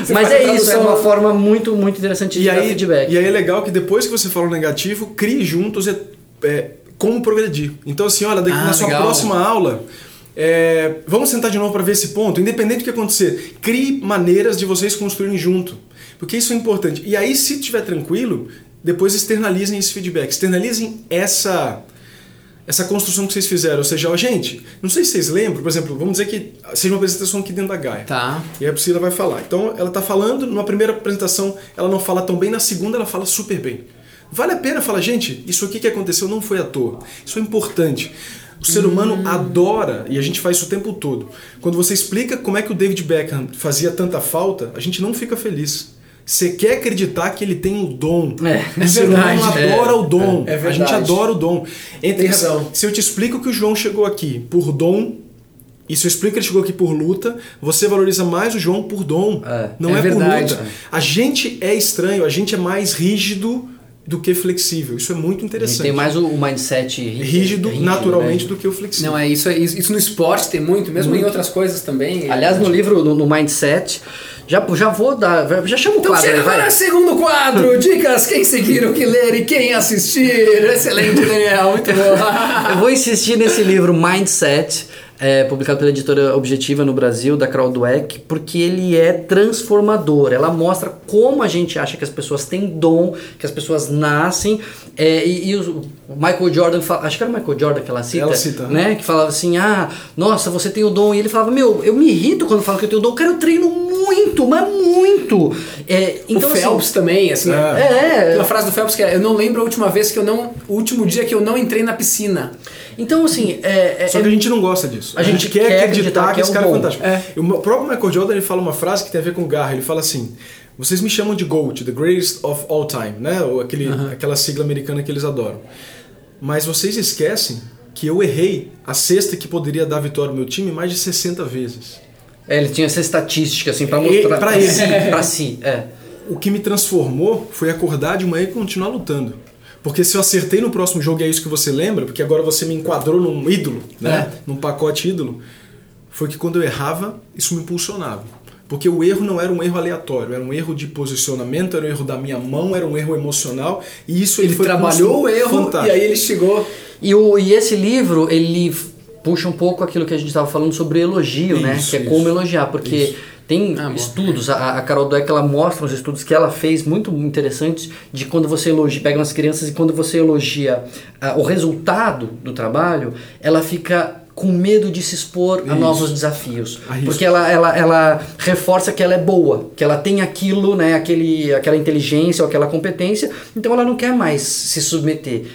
você Mas é isso, é uma forma muito, muito interessante de E dar aí, feedback. e aí é legal que depois que você fala o negativo, crie juntos é, é, como progredir. Então, assim, olha, daqui Ah, na sua legal. próxima aula, é, vamos sentar de novo para ver esse ponto. Independente do que acontecer, crie maneiras de vocês construírem junto. Porque isso é importante. E aí, se estiver tranquilo, depois externalizem esse feedback. Externalizem essa essa construção que vocês fizeram. Ou seja, ó, gente, não sei se vocês lembram, por exemplo, vamos dizer que seja uma apresentação aqui dentro da Gaia. Tá. E a Priscila vai falar. Então ela está falando, numa primeira apresentação ela não fala tão bem, na segunda ela fala super bem. Vale a pena falar, gente, isso aqui que aconteceu não foi à toa. Isso é importante. O ser humano adora, e a gente faz isso o tempo todo. Quando você explica como é que o David Beckham fazia tanta falta, a gente não fica feliz. Você quer acreditar que ele tem o dom. É, o ser humano verdade, adora o dom. é a gente adora o dom. Entre, Tem razão. Se eu te explico que o João chegou aqui por dom, e se eu explico que ele chegou aqui por luta, você valoriza mais o João por dom. É, não é é, por luta. A gente é estranho, a gente é mais rígido do que flexível. Isso é muito interessante. tem mais o, o mindset rígido, rígido, rígido, naturalmente né? do que o flexível. Não, é isso, é isso, isso no esporte tem muito, mesmo em outras coisas também. Aliás, no livro, no, no Mindset, já, já vou dar. Já chama o Então quadro aí, vai. segundo quadro, dicas, quem seguir, o que ler e quem assistir. Excelente, Daniel, muito bom. *laughs* Eu vou insistir nesse livro Mindset, é, publicado pela editora Objetiva no Brasil, da Carol Dweck, porque ele é transformador. Ela mostra como a gente acha que as pessoas têm dom, que as pessoas nascem. é, e, e o o Michael Jordan, fala, acho que era o Michael Jordan que ela cita, Ela cita, né? Que falava assim: ah, nossa, você tem o dom. E ele falava: meu, eu me irrito quando falam que eu tenho dom. Cara, eu treino muito, mas muito. É, então, o Phelps assim, também, assim. É. Tem uma frase do Phelps que é: Eu não lembro a última vez que eu não. O último dia que eu não entrei na piscina. Então, assim, é, é- Só que a gente não gosta disso. A gente quer acreditar que é esse cara é bom. fantástico. E O próprio Michael Jordan ele fala uma frase que tem a ver com garra. Ele fala assim: vocês me chamam de GOAT, the greatest of all time, né? Ou aquele, aquela sigla americana que eles adoram. Mas vocês esquecem que eu errei a cesta que poderia dar vitória ao meu time mais de 60 vezes. É, ele tinha essa estatística, assim, pra E- mostrar pra ele. si, pra si, é. O que me transformou foi acordar de manhã e continuar lutando. Porque se eu acertei no próximo jogo e é isso que você lembra, porque agora você me enquadrou num ídolo, né? Num pacote ídolo, foi que quando eu errava, isso me impulsionava. Porque o erro não era um erro aleatório, era um erro de posicionamento, era um erro da minha mão, era um erro emocional, e isso Ele foi trabalhou o erro fantástico. e aí ele chegou. E, o, e esse livro, ele puxa um pouco aquilo que a gente estava falando sobre elogio, né? Isso, Que é isso. como elogiar, porque Isso. Tem Ah, estudos, a, a Carol Dweck, ela mostra uns estudos que ela fez muito interessantes de quando você elogia, pega umas crianças e quando você elogia ah, o resultado do trabalho, ela fica com medo de se expor a Isso. novos desafios. A. Porque ela, ela, ela reforça que ela é boa, que ela tem aquilo, né, aquele, aquela inteligência ou aquela competência, então ela não quer mais se submeter.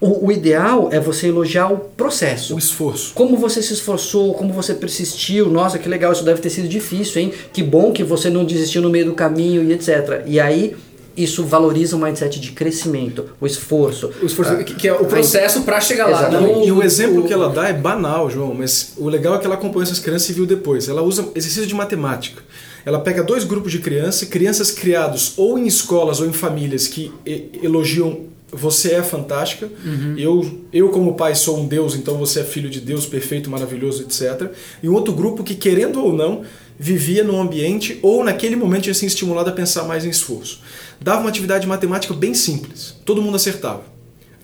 O, o ideal é você elogiar o processo. O esforço. Como você se esforçou, como você persistiu, nossa, que legal, isso deve ter sido difícil, hein? Que bom que você não desistiu no meio do caminho e etc. E aí, isso valoriza o mindset de crescimento, o esforço. O esforço, Ah, que que é o processo pra chegar lá. Não E o exemplo que ela dá é banal, João, mas o legal é que ela acompanha essas crianças e viu depois. Ela usa exercício de matemática. Ela pega dois grupos de crianças, crianças criados ou em escolas ou em famílias que elogiam você é fantástica. Eu, eu, como pai, sou um Deus, então você é filho de Deus, perfeito, maravilhoso, etc. E um outro grupo que, querendo ou não, vivia num ambiente ou naquele momento ia ser estimulado a pensar mais em esforço. Dava uma atividade matemática bem simples. Todo mundo acertava.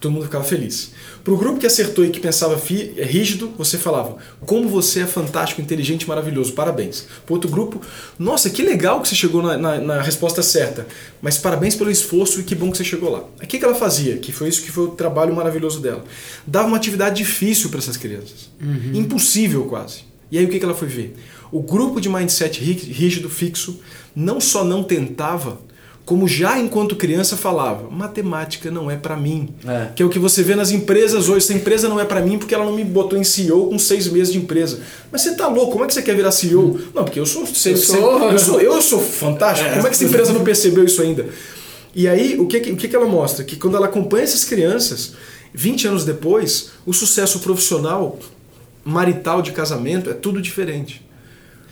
Todo mundo ficava feliz. Para o grupo que acertou e que pensava é rígido, você falava: Como você é fantástico, inteligente, maravilhoso, parabéns. Para outro grupo, nossa, que legal que você chegou na, na- na resposta certa, mas parabéns pelo esforço e que bom que você chegou lá. O que, que ela fazia? Que foi isso que foi o trabalho maravilhoso dela. Dava uma atividade difícil para essas crianças, impossível quase. E aí o que, que ela foi ver? O grupo de mindset rí- rígido, fixo, não só não tentava, como já enquanto criança falava: matemática não é para mim. É. Que é o que você vê nas empresas hoje. Essa empresa não é para mim porque ela não me botou em CEO com seis meses de empresa. Mas você tá louco? Como é que você quer virar CEO? Não, porque eu sou. Eu sou- eu sou, eu sou fantástico. Como é que essa empresa não percebeu isso ainda? E aí, o que, o que, que ela mostra? Que quando ela acompanha essas crianças, 20 anos depois, o sucesso profissional, marital de casamento, é tudo diferente.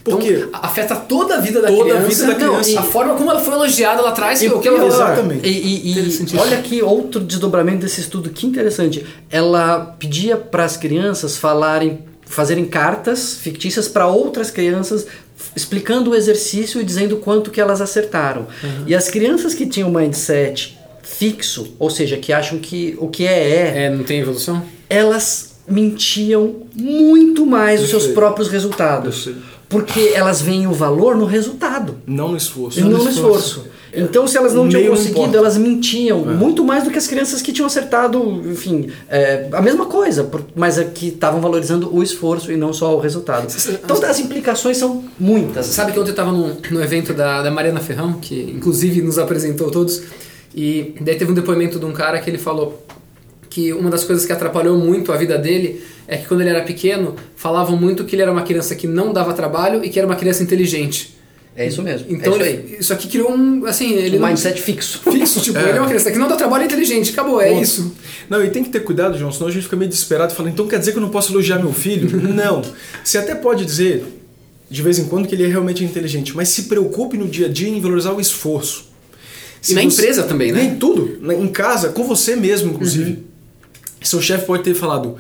Por Então, quê? afeta toda a vida da Toda a criança. vida da Não, criança. e a forma como ela foi elogiada lá atrás. E o que ela Exatamente. E, e- e olha aqui outro desdobramento desse estudo, que interessante. Ela pedia para as crianças falarem, fazerem cartas fictícias para outras crianças explicando o exercício e dizendo quanto que elas acertaram. E as crianças que tinham mindset fixo, ou seja, que acham que o que é é, É, não tem evolução? elas mentiam muito mais os Eu seus sei. próprios resultados. Porque elas veem o valor no resultado. Não no esforço. E não no esforço. Então, se elas não tinham meio não conseguido, importa. elas mentiam muito mais do que as crianças que tinham acertado, enfim, é, a mesma coisa, por- mas é que estavam valorizando o esforço e não só o resultado. Então, as implicações são muitas. Sabe que ontem eu estava no, no evento da, da Mariana Ferrão, que inclusive nos apresentou todos, e daí teve um depoimento de um cara que ele falou que uma das coisas que atrapalhou muito a vida dele é que quando ele era pequeno, falavam muito que ele era uma criança que não dava trabalho e que era uma criança inteligente. É isso mesmo. Então é isso ele- isso aqui criou um, assim, ele Um não- mindset fixo. *laughs* fixo, tipo, ele é uma criança que não dá trabalho e é inteligente, acabou, é Ponto. isso. Não, e tem que ter cuidado, João, senão a gente fica meio desesperado e fala, então quer dizer que eu não posso elogiar meu filho? *laughs* não. Você até pode dizer, de vez em quando, que ele é realmente inteligente, mas se preocupe no dia a dia em valorizar o esforço. E na empresa também, né? Em tudo. na- Em casa, com você mesmo, inclusive. Uhum. Seu chefe pode ter falado,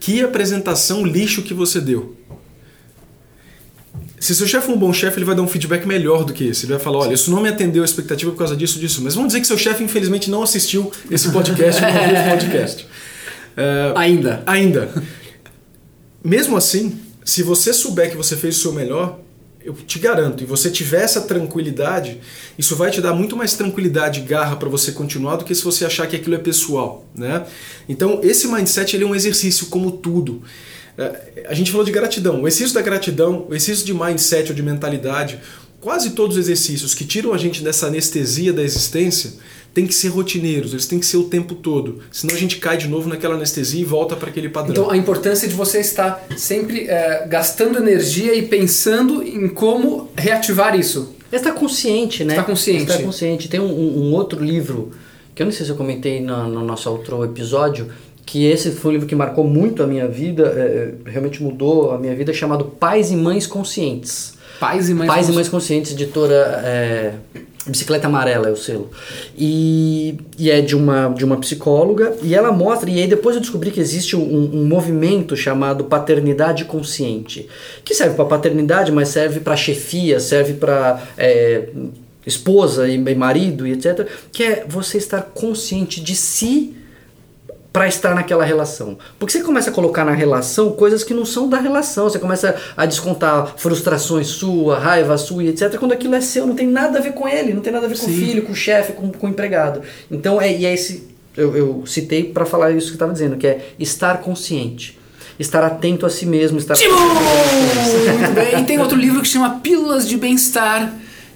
que apresentação lixo que você deu. Se seu chefe for um bom chefe, ele vai dar um feedback melhor do que esse. Ele vai falar, olha, isso não me atendeu a expectativa por causa disso, disso. Mas vamos dizer que seu chefe, infelizmente, não assistiu esse podcast, não esse podcast. *laughs* É, Ainda. Ainda. Mesmo assim, se você souber que você fez o seu melhor, eu te garanto, e você tiver essa tranquilidade, isso vai te dar muito mais tranquilidade e garra para você continuar do que se você achar que aquilo é pessoal, né? Então, esse mindset ele é um exercício como tudo. É, A gente falou de gratidão. O exercício da gratidão, o exercício de mindset ou de mentalidade, quase todos os exercícios que tiram a gente dessa anestesia da existência têm que ser rotineiros, eles têm que ser o tempo todo. Senão a gente cai de novo naquela anestesia e volta para aquele padrão. Então a importância de você estar sempre é, gastando energia e pensando em como reativar isso. Está consciente, né? Está consciente. Está consciente. Tem um, um- outro livro, que eu não sei se eu comentei no, no nosso outro episódio, que esse foi um livro que marcou muito a minha vida, é, realmente mudou a minha vida, chamado Pais e Mães Conscientes. Pais e mães. Pais e Mães Conscientes, editora é, Bicicleta Amarela é o selo. E, e é de uma, de uma psicóloga, e ela mostra, e aí depois eu descobri que existe um, um movimento chamado paternidade consciente, que serve para paternidade, mas serve para chefia, serve para esposa e, e marido e etc. Que é você estar consciente de si para estar naquela relação. Porque você começa a colocar na relação coisas que não são da relação. Você começa a descontar frustrações sua, raiva sua e etc. Quando aquilo é seu, não tem nada a ver com ele, não tem nada a ver com o filho, com o chefe, com, com o empregado. Então é, e é esse. Eu, eu citei para falar isso que eu estava dizendo, que é estar consciente. Estar atento a si mesmo, estar Timo! Muito bem. E tem outro livro que chama Pílulas de Bem-Estar,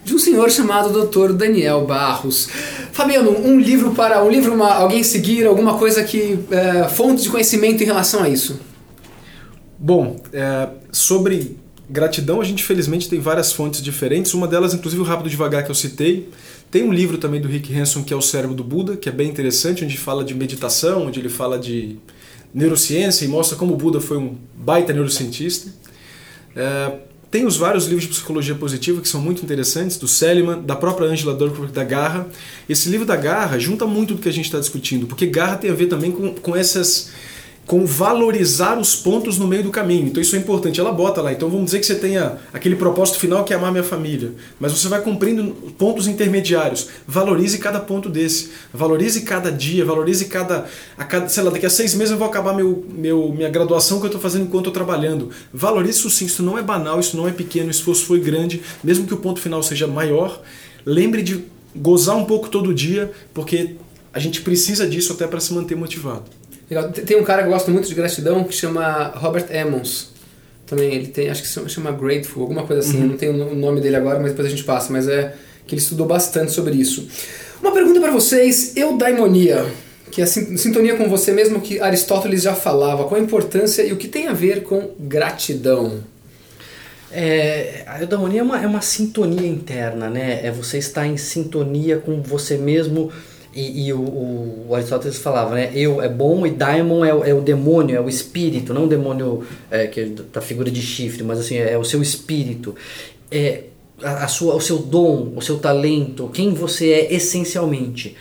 de um senhor chamado Dr. Daniel Barros. Fabiano, um livro para um livro, uma, alguém seguir, alguma coisa que. É, fonte de conhecimento em relação a isso. Bom, é, sobre gratidão, a gente felizmente tem várias fontes diferentes. Uma delas, inclusive, o Rápido Devagar que eu citei. Tem um livro também do Rick Hanson que é O Cérebro do Buda, que é bem interessante, onde fala de meditação, onde ele fala de neurociência e mostra como o Buda foi um baita neurocientista. É, tem os vários livros de psicologia positiva que são muito interessantes, do Seliman, da própria Angela Duckworth, da Garra. Esse livro da Garra junta muito do que a gente está discutindo, porque Garra tem a ver também com, com essas com valorizar os pontos no meio do caminho. Então isso é importante. Ela bota lá. Então vamos dizer que você tenha aquele propósito final que é amar minha família, mas você vai cumprindo pontos intermediários. Valorize cada ponto desse. Valorize cada dia. Valorize cada, a cada, sei lá, daqui a seis meses eu vou acabar meu, meu minha graduação que eu estou fazendo enquanto estou trabalhando. Valorize isso sim. Isso não é banal. Isso não é pequeno. O esforço foi grande, mesmo que o ponto final seja maior. Lembre de gozar um pouco todo dia, porque a gente precisa disso até para se manter motivado. Legal. Tem um cara que eu gosto muito de gratidão que chama Robert Emmons. Também ele tem, acho que se chama Grateful, alguma coisa assim. Uhum. Não tenho o nome dele agora, mas depois a gente passa. Mas é que ele estudou bastante sobre isso. Uma pergunta para vocês: eudaimonia, que é a sintonia com você mesmo que Aristóteles já falava. Qual a importância e o que tem a ver com gratidão? É, a eudaimonia é uma, é uma sintonia interna, né? É você estar em sintonia com você mesmo e, e o, o, Aristóteles falava, né? Eu é bom e daimon é, é o demônio, é o espírito, não o demônio é, que é da figura de chifre, mas assim, é o seu espírito. É, a, a sua, o seu dom, o seu talento, quem você é essencialmente.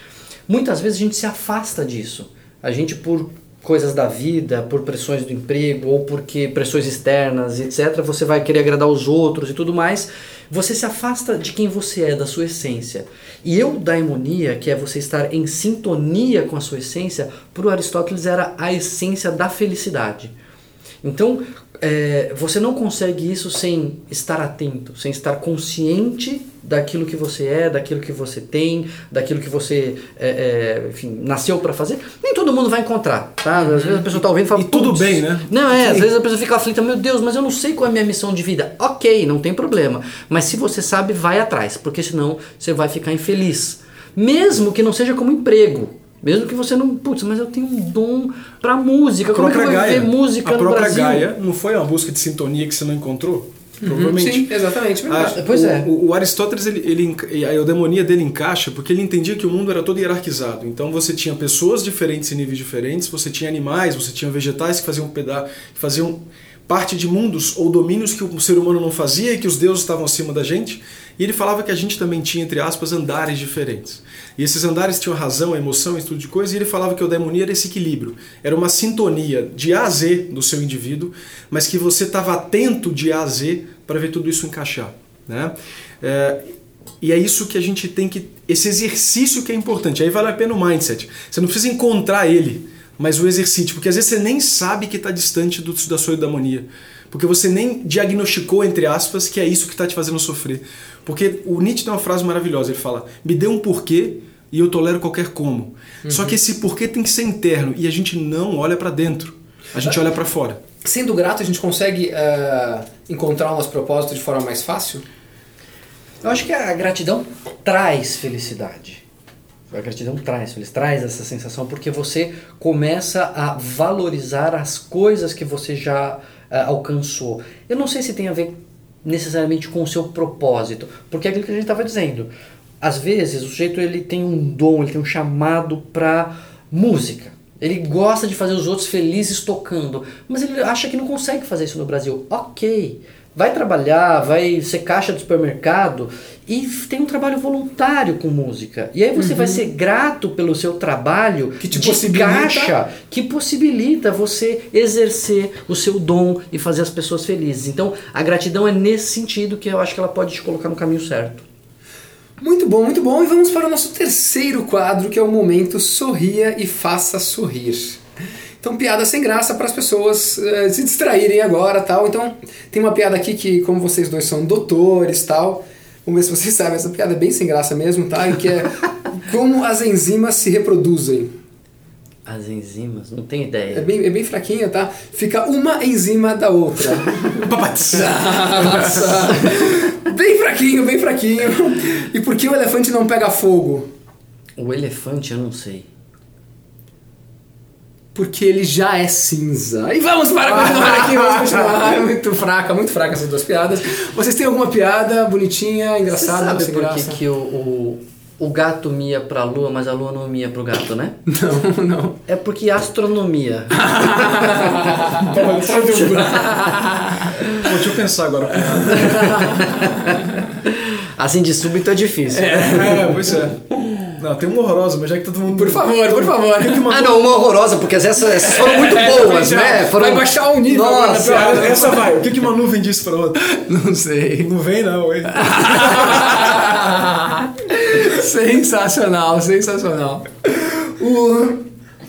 Muitas vezes a gente se afasta disso. A gente, por coisas da vida, por pressões do emprego ou porque pressões externas, etc., você vai querer agradar os outros e tudo mais você se afasta de quem você é, da sua essência. E eudaimonia, que é você estar em sintonia com a sua essência, para Aristóteles era a essência da felicidade. Então, é, você não consegue isso sem estar atento, sem estar consciente daquilo que você é, daquilo que você tem, daquilo que você é, é, enfim, nasceu para fazer. Nem todo mundo vai encontrar, tá? Às vezes a pessoa tá ouvindo e fala... E tudo bem, né? Não, é, Sim. às vezes a pessoa fica aflita, meu Deus, mas eu não sei qual é a minha missão de vida. Ok, não tem problema. Mas se você sabe, vai atrás, porque senão você vai ficar infeliz. Mesmo que não seja como emprego. Mesmo que você não, putz, mas eu tenho um dom para música. Como é que eu vou Gaia, ver música a no Brasil? A própria Gaia não foi uma busca de sintonia que você não encontrou? Uhum, Provavelmente. Sim, exatamente. Ah, pois o, é. O, o, Aristóteles, ele, ele, a eudemonia dele encaixa porque ele entendia que o mundo era todo hierarquizado. Então você tinha pessoas diferentes em níveis diferentes, você tinha animais, você tinha vegetais que faziam, peda que faziam parte de mundos ou domínios que o ser humano não fazia e que os deuses estavam acima da gente. E ele falava que a gente também tinha, entre aspas, andares diferentes. E esses andares tinham razão, emoção, esse tipo de coisa, e ele falava que o eudaimonia era esse equilíbrio. Era uma sintonia de A a Z do seu indivíduo, mas que você estava atento de A a Z para ver tudo isso encaixar. Né? É, e é isso que a gente tem que. Esse exercício que é importante. Aí vale a pena o mindset. Você não precisa encontrar ele, mas o exercício. Porque às vezes você nem sabe que está distante do, da sua eudaimonia. Porque você nem diagnosticou, entre aspas, que é isso que está te fazendo sofrer. Porque o Nietzsche tem uma frase maravilhosa, ele fala: "Me dê um porquê e eu tolero qualquer como". Uhum. Só que esse porquê tem que ser interno e a gente não olha para dentro. A gente olha para fora. Sendo grato, a gente consegue uh, encontrar o nosso propósito de forma mais fácil? Eu acho que a gratidão traz felicidade. A gratidão traz, feliz, traz essa sensação porque você começa a valorizar as coisas que você já uh, alcançou. Eu não sei se tem a ver necessariamente com o seu propósito, porque é aquilo que a gente estava dizendo. Às vezes o sujeito ele tem um dom, ele tem um chamado para música. Ele gosta de fazer os outros felizes tocando, mas ele acha que não consegue fazer isso no Brasil. Ok, vai trabalhar, vai ser caixa do supermercado e tem um trabalho voluntário com música. E aí você uhum. vai ser grato pelo seu trabalho que te de possibilita... caixa que possibilita você exercer o seu dom e fazer as pessoas felizes. Então, a gratidão é nesse sentido que eu acho que ela pode te colocar no caminho certo. Muito bom, muito bom. E vamos para o nosso terceiro quadro, que é o momento Sorria e Faça Sorrir. Então, piada sem graça para as pessoas uh, se distraírem agora tal. Então, tem uma piada aqui que, como vocês dois são doutores tal, vamos ver se vocês sabem, essa piada é bem sem graça mesmo, tá? Que é *laughs* como as enzimas se reproduzem. As enzimas? Não tem ideia. É bem, é bem fraquinha, tá? Fica uma enzima da outra. *laughs* bem fraquinho, bem fraquinho. E por que o elefante não pega fogo? O elefante eu não sei porque ele já é cinza. E vamos para *laughs* continuar aqui, vamos continuar. Muito fraca, muito fraca essas duas piadas. Vocês têm alguma piada bonitinha, engraçada, Você sabe por que, que o, o, o gato mia pra lua, mas a lua não mia pro gato, né? Não, *laughs* não. É porque astronomia. *laughs* Pô, deixa eu pensar agora. assim de súbito é difícil. É, pois é. Não, tem uma horrorosa, mas já que todo mundo. Por favor, por favor. Ah, não, uma horrorosa, porque essas, essas foram *laughs* muito boas, né? Foram... Vai baixar o nível Nossa, agora. Essa vai. O que que uma nuvem disse pra outra? *laughs* Não sei. Não vem, não, hein? *laughs* sensacional, sensacional. O...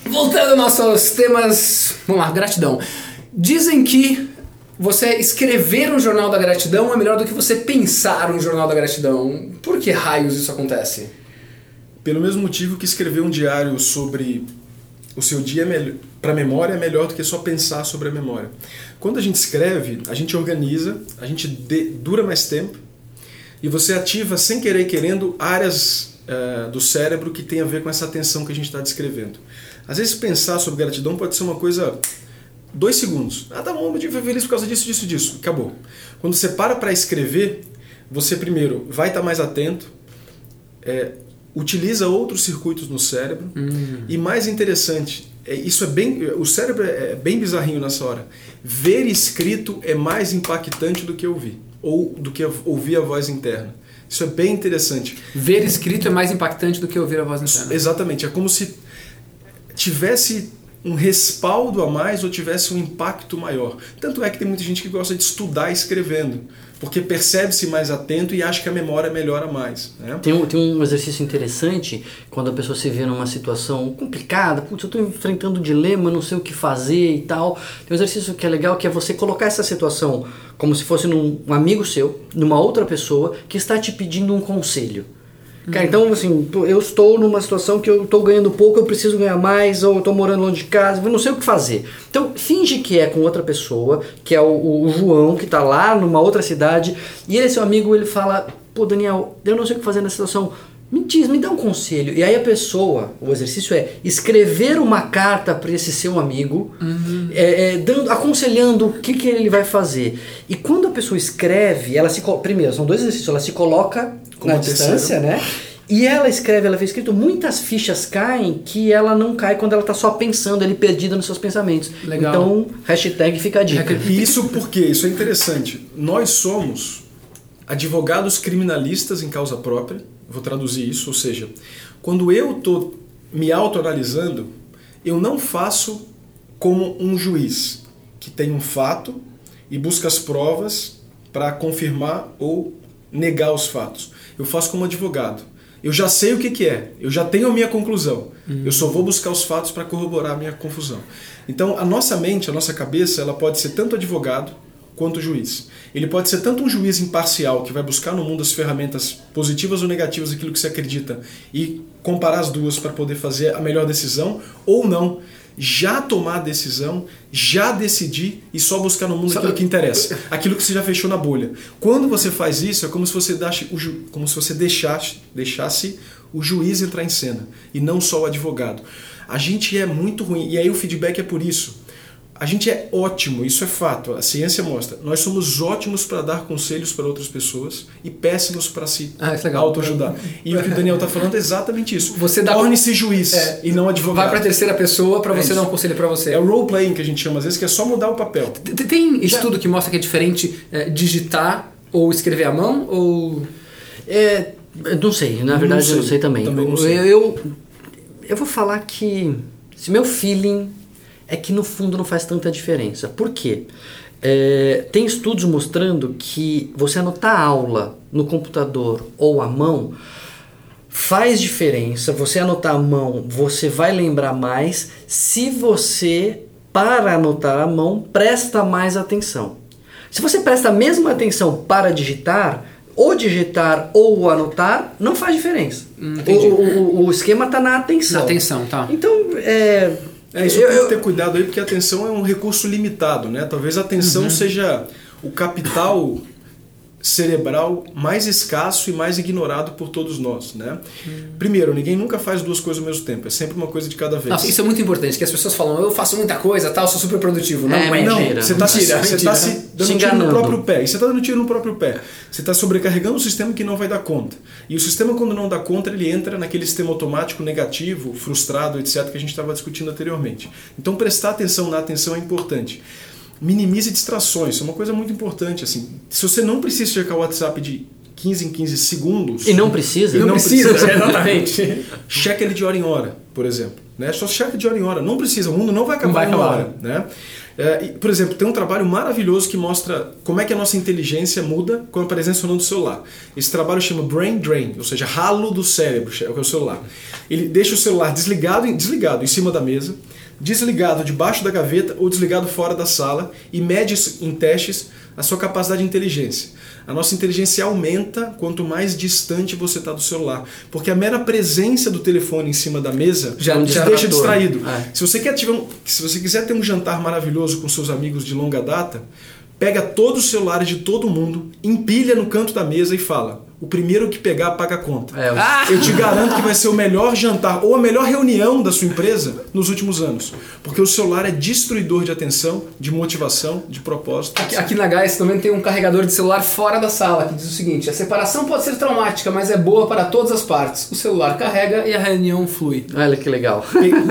Voltando aos nossos temas. Vamos lá, gratidão. Dizem que você escrever um jornal da gratidão é melhor do que você pensar um jornal da gratidão. Por que raios isso acontece? Pelo mesmo motivo que escrever um diário sobre o seu dia para a memória é melhor do que só pensar sobre a memória. Quando a gente escreve, a gente organiza, a gente de, dura mais tempo e você ativa sem querer e querendo áreas uh, do cérebro que tem a ver com essa atenção que a gente está descrevendo. Às vezes pensar sobre gratidão pode ser uma coisa dois segundos. Ah, tá bom, eu fui feliz por causa disso, disso, disso. Acabou. Quando você para para escrever, você primeiro vai estar tá mais atento, é, utiliza outros circuitos no cérebro Hum. e mais interessante, é, isso é bem, o cérebro é bem bizarrinho nessa hora. Ver escrito é mais impactante do que ouvir ou do que ouvir a voz interna. Isso é bem interessante. Ver escrito é mais impactante do que ouvir a voz interna. Exatamente, é como se tivesse um respaldo a mais ou tivesse um impacto maior. Tanto é que tem muita gente que gosta de estudar escrevendo, porque percebe-se mais atento e acha que a memória melhora mais. Né? Tem, um, tem um exercício interessante quando a pessoa se vê numa situação complicada, putz, eu estou enfrentando um dilema, não sei o que fazer e tal. Tem um exercício que é legal que é você colocar essa situação como se fosse num, um amigo seu, numa outra pessoa que está te pedindo um conselho. Cara, então, assim, eu estou numa situação que eu estou ganhando pouco, eu preciso ganhar mais, ou eu estou morando longe de casa, eu não sei o que fazer. Então, finge que é com outra pessoa, que é o, o João, que está lá numa outra cidade, e ele é seu amigo, ele fala, pô, Daniel, eu não sei o que fazer nessa situação, me diz, me dá um conselho. E aí a pessoa, o exercício é escrever uma carta para esse seu amigo, Uhum. é, é, dando, aconselhando o que, que ele vai fazer. E quando a pessoa escreve, ela se primeiro são dois exercícios, ela se coloca Como na terceiro. distância, né? E ela escreve, ela vê escrito, muitas fichas caem que ela não cai quando ela tá só pensando, ali perdida nos seus pensamentos. Legal. Então, hashtag fica a dica. E isso por quê? Isso é interessante. Nós somos advogados criminalistas em causa própria, vou traduzir isso, ou seja, quando eu estou me autoanalisando, eu não faço como um juiz que tem um fato e busca as provas para confirmar ou negar os fatos. Eu faço como advogado. Eu já sei o que, que é, eu já tenho a minha conclusão. Eu só vou buscar os fatos para corroborar a minha confusão. Então, a nossa mente, a nossa cabeça, ela pode ser tanto advogado quanto juiz. Ele pode ser tanto um juiz imparcial que vai buscar no mundo as ferramentas positivas ou negativas daquilo que você acredita e comparar as duas para poder fazer a melhor decisão, ou não. Já tomar a decisão, já decidir e só buscar no mundo Só- aquilo que interessa, *laughs* aquilo que você já fechou na bolha. Quando você faz isso, é como se você, ju- como se você deixasse, deixasse o juiz entrar em cena e não só o advogado. A gente é muito ruim, e aí o feedback é por isso. A gente é ótimo, isso é fato, a ciência mostra. Nós somos ótimos para dar conselhos para outras pessoas e péssimos para se Ah, é autoajudar. E o que o Daniel está falando é exatamente isso. Você dá- Torne-se juiz É, e não advogado. Vai pra terceira pessoa pra É você isso. dar um conselho pra você. É o role-playing que a gente chama às vezes, que é só mudar o papel. Tem estudo que mostra que é diferente é, digitar ou escrever à mão? Ou. É, eu não sei, na Não verdade eu sei, não sei também. também não sei. Eu, eu, eu vou falar que se meu feeling é que no fundo não faz tanta diferença. Por quê? É, tem estudos mostrando que você anotar aula no computador ou à mão faz diferença. Você anotar à mão, você vai lembrar mais se você, para anotar à mão, presta mais atenção. Se você presta a mesma atenção para digitar, ou digitar ou anotar, não faz diferença. Hum, o, o- o esquema está na atenção. Na atenção, tá. Então, é. É, isso eu- tem que ter cuidado aí, porque a atenção é um recurso limitado, né? Talvez a atenção Uhum. seja o capital cerebral mais escasso e mais ignorado por todos nós, né? Primeiro, ninguém nunca faz duas coisas ao mesmo tempo, é sempre uma coisa de cada vez. Nossa, isso é muito importante, que as pessoas falam, eu faço muita coisa, tal, sou super produtivo. Não, É, é, mentira. Não, você está se, você tá se dando Se tiro no próprio pé. E você está dando tiro no próprio pé. Você está sobrecarregando o sistema que não vai dar conta. E o sistema, quando não dá conta, ele entra naquele sistema automático negativo, frustrado, etc., que a gente estava discutindo anteriormente. Então, prestar atenção na atenção é importante. Minimize distrações, isso é uma coisa muito importante. Assim. Se você não precisa checar o WhatsApp de 15 em 15 segundos. E não precisa? Não, Não precisa, precisa. *laughs* exatamente. checa ele de hora em hora, por exemplo. Né? Só checa de hora em hora. Não precisa, o mundo não vai acabar Não vai acabar. hora. Né? É, e, por exemplo, tem um trabalho maravilhoso que mostra como é que a nossa inteligência muda com a presença ou não do celular. Esse trabalho chama Brain Drain, ou seja, ralo do cérebro, que é o celular. Ele deixa o celular desligado, desligado em cima da mesa, desligado debaixo da gaveta ou desligado fora da sala e mede em testes a sua capacidade de inteligência. A nossa inteligência aumenta quanto mais distante você está do celular, porque a mera presença do telefone em cima da mesa Já- te deixa distraído. É. Se você quer tiver um- se você quiser ter um jantar maravilhoso com seus amigos de longa data, pega todos os celulares de todo mundo, empilha no canto da mesa e fala: o primeiro que pegar paga a conta. É, o- Ah! Eu te garanto que vai ser o melhor jantar ou a melhor reunião da sua empresa nos últimos anos. Porque o celular é destruidor de atenção, de motivação, de propósito. Aqui, aqui na Gás também tem um carregador de celular fora da sala que diz o seguinte: a separação pode ser traumática, mas é boa para todas as partes. O celular carrega e a reunião flui. Olha que legal.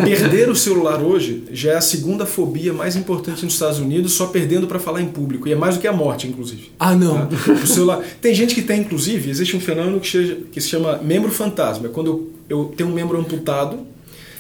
Perder o celular hoje já é a segunda fobia mais importante nos Estados Unidos, só perdendo para falar em público. E é mais do que a morte, inclusive. Ah, não. Tá? O celular. Tem gente que tem, inclusive, existe um fenômeno que, seja- que se chama membro fantasma. É quando eu, eu tenho um membro amputado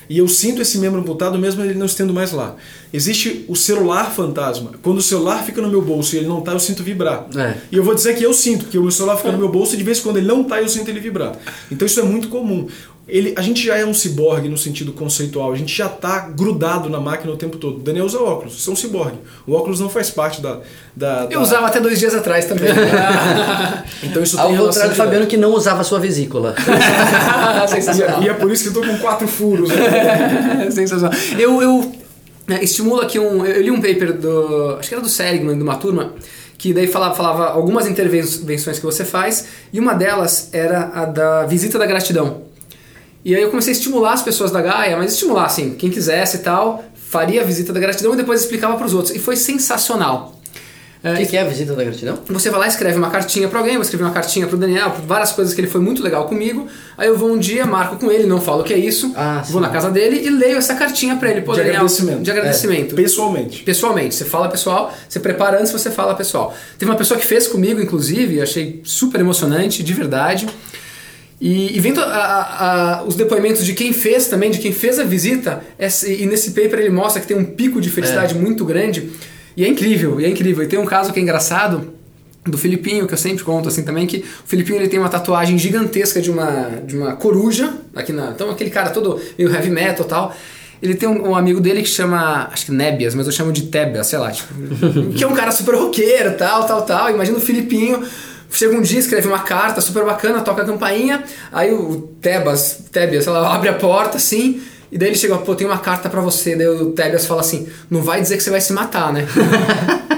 e eu sinto esse membro amputado mesmo ele não estando mais lá. Existe o celular fantasma. Quando o celular fica no meu bolso e ele não tá, eu sinto vibrar. É. E eu vou dizer que eu sinto, porque o meu celular fica no meu bolso e de vez em quando ele não tá, eu sinto ele vibrar. Então isso é muito comum. Ele, a gente já é um ciborgue no sentido conceitual, a gente já está grudado na máquina o tempo todo. O Daniel usa óculos, isso é um ciborgue. O óculos não faz parte da. da, Eu da- usava até dois dias atrás também. *laughs* Então isso Ao tem relação contrário do. Fabiano que não usava a sua vesícula. *laughs* Sensacional. E é por isso que eu tô com quatro furos. Né? *laughs* Sensacional. Eu, eu né, estimulo aqui um. Eu li um paper do. Acho que era do Seligman, de uma turma, que daí falava, falava algumas intervenções que você faz, e uma delas era a da visita da gratidão. E aí eu comecei a estimular as pessoas da Gaia, mas estimular assim, quem quisesse e tal, faria a visita da gratidão e depois explicava para os outros. E foi sensacional. O que, que é a visita da gratidão? Você vai lá e escreve uma cartinha pra alguém, eu escrevi uma cartinha pro Daniel, por várias coisas que ele foi muito legal comigo. Aí eu vou um dia, marco com ele, não falo o que é isso, Ah, vou na casa dele e leio essa cartinha pra ele. Pô, De Daniel, agradecimento. De agradecimento. Pessoalmente. Pessoalmente, você fala pessoal, você prepara antes, você fala pessoal. Teve uma pessoa que fez comigo, inclusive, achei super emocionante, de verdade. E, e vendo a- a- a- os depoimentos de quem fez também, de quem fez a visita, essa- e nesse paper ele mostra que tem um pico de felicidade muito grande. E é incrível, e é incrível. E tem um caso que é engraçado do Filipinho, que eu sempre conto assim também, que o Filipinho ele tem uma tatuagem gigantesca de uma, de uma coruja, aqui na. Então aquele cara todo meio heavy metal e tal. Ele tem um, um amigo dele que chama, acho que Nébias, mas eu chamo de Tebas, sei lá, tipo, *laughs* que é um cara super roqueiro, tal, tal, tal. Imagina o Filipinho, chega um dia, escreve uma carta super bacana, toca a campainha, aí o Tebas, Tebias, lá, *laughs* abre a porta assim, e daí ele chega, pô, tem uma carta pra você, daí o Tebias fala assim, não vai dizer que você vai se matar, né? *laughs*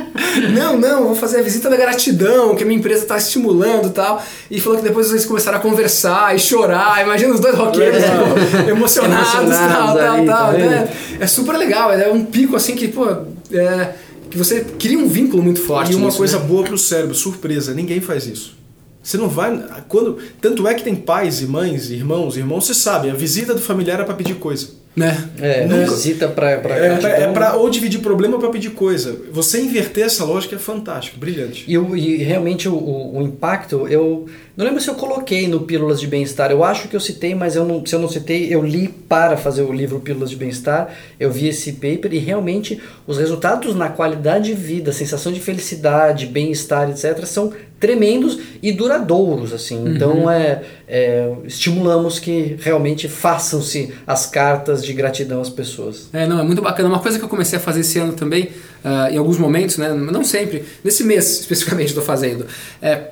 Não, não, vou fazer a visita da gratidão, que a minha empresa está estimulando e tal. E falou que depois eles começaram a conversar e chorar. Imagina os dois roqueiros É. pô, *laughs* emocionados, tal, Emocionados tal, tal. tá né? É super legal, é um pico assim que, pô, é, que você cria um vínculo muito forte. E uma nisso, coisa né? boa pro cérebro, surpresa, ninguém faz isso. Você não vai. Quando, tanto é que tem pais e mães, irmãos, irmãos, você sabe, a visita do familiar é para pedir coisa. Né? É, Nunca- visita pra, pra É, pra, é pra ou dividir problema para pedir coisa. Você inverter essa lógica é fantástico, brilhante. E, o- e realmente o, o- o impacto, eu não lembro se eu coloquei no Pílulas de Bem-Estar. Eu acho que eu citei, mas eu não, se eu não citei, eu li para fazer o livro Pílulas de Bem-Estar. Eu vi esse paper e realmente os resultados na qualidade de vida, sensação de felicidade, bem-estar, etc., são tremendos e duradouros. assim. Então é, é, estimulamos que realmente façam-se as cartas de gratidão às pessoas. É, não, é muito bacana. Uma coisa que eu comecei a fazer esse ano também, ah, em alguns momentos, né, não sempre, nesse mês especificamente estou fazendo, é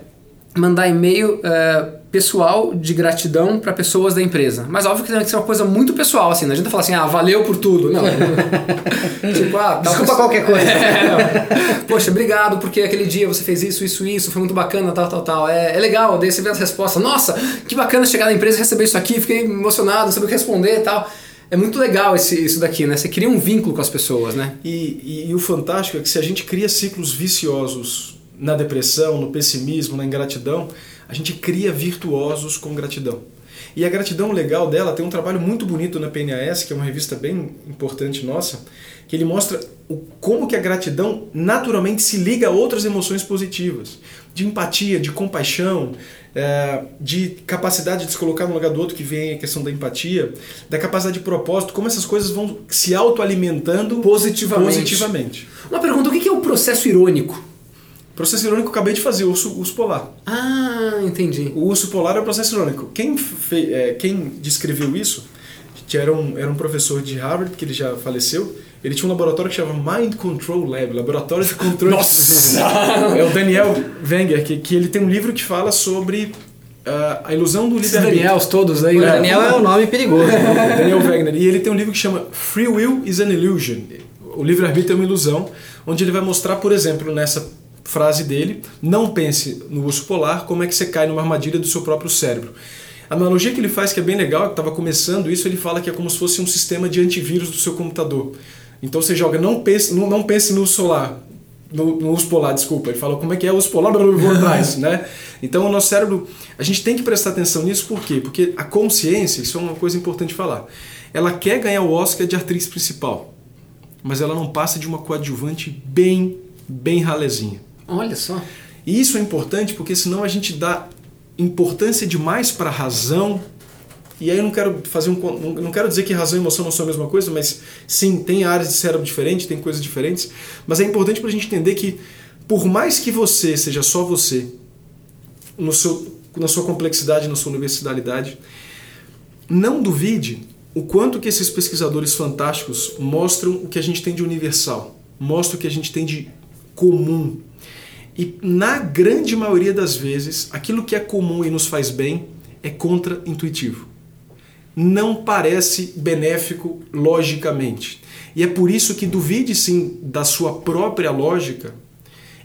mandar e-mail é, pessoal de gratidão para pessoas da empresa. Mas óbvio que tem que ser uma coisa muito pessoal, assim. Não adianta falar assim, ah, valeu por tudo. Não. *laughs* tipo, ah, tal Desculpa pessoa- qualquer coisa. *laughs* É, não. Poxa, obrigado porque aquele dia você fez isso, isso, isso, foi muito bacana, tal, tal, tal. É, é legal, daí você vê as respostas. Nossa, que bacana chegar na empresa e receber isso aqui, fiquei emocionado, saber o que responder e tal. É muito legal esse, isso daqui, né? Você cria um vínculo com as pessoas, né? E, e- e o fantástico é que se a gente cria ciclos viciosos na depressão, no pessimismo, na ingratidão, a gente cria virtuosos com gratidão. E a gratidão legal dela tem um trabalho muito bonito na PNAS, que é uma revista bem importante nossa, que ele mostra o, como que a gratidão naturalmente se liga a outras emoções positivas, de empatia, de compaixão, é, de capacidade de se colocar no lugar do outro, que vem a questão da empatia, da capacidade de propósito, como essas coisas vão se autoalimentando Positivamente. positivamente. Uma pergunta, o que é o processo irônico? Processo irônico eu acabei de fazer, o urso, urso polar. Ah, entendi. O urso polar é o processo irônico. Quem, fe, é, quem descreveu isso era um, era um professor de Harvard, que ele já faleceu. Ele tinha um laboratório que chamava Mind Control Lab, Laboratório de Controle. Nossa! *laughs* é o Daniel Wenger, que, que ele tem um livro que fala sobre ah, a ilusão do Esses livre-arbítrio. Daniels todos aí. O né? Daniel é um nome perigoso. né? *laughs* Daniel Wegner. E ele tem um livro que chama Free Will is an Illusion. O livre-arbítrio é uma ilusão, onde ele vai mostrar, por exemplo, nessa frase dele, não pense no urso polar, como é que você cai numa armadilha do seu próprio cérebro. A analogia que ele faz, que é bem legal, que estava começando isso, ele fala que é como se fosse um sistema de antivírus do seu computador. Então você joga, não pense, não, não pense no solar, no, no urso polar, desculpa. Ele fala como é que é o urso polar, blá, vou atrás, né? Então o nosso cérebro, a gente tem que prestar atenção nisso, por quê? Porque a consciência, isso é uma coisa importante falar, ela quer ganhar o Oscar de atriz principal, mas ela não passa de uma coadjuvante bem, bem ralezinha. Olha só. E isso é importante porque senão a gente dá importância demais para a razão. E aí eu não quero fazer um não quero dizer que razão e emoção não são a mesma coisa, mas sim, tem áreas de cérebro diferentes, tem coisas diferentes, mas é importante para a gente entender que por mais que você seja só você, no seu, na sua complexidade, na sua universalidade, não duvide o quanto que esses pesquisadores fantásticos mostram o que a gente tem de universal, mostram o que a gente tem de comum. E na grande maioria das vezes, aquilo que é comum e nos faz bem é contra-intuitivo. Não parece benéfico logicamente. E é por isso que duvide sim da sua própria lógica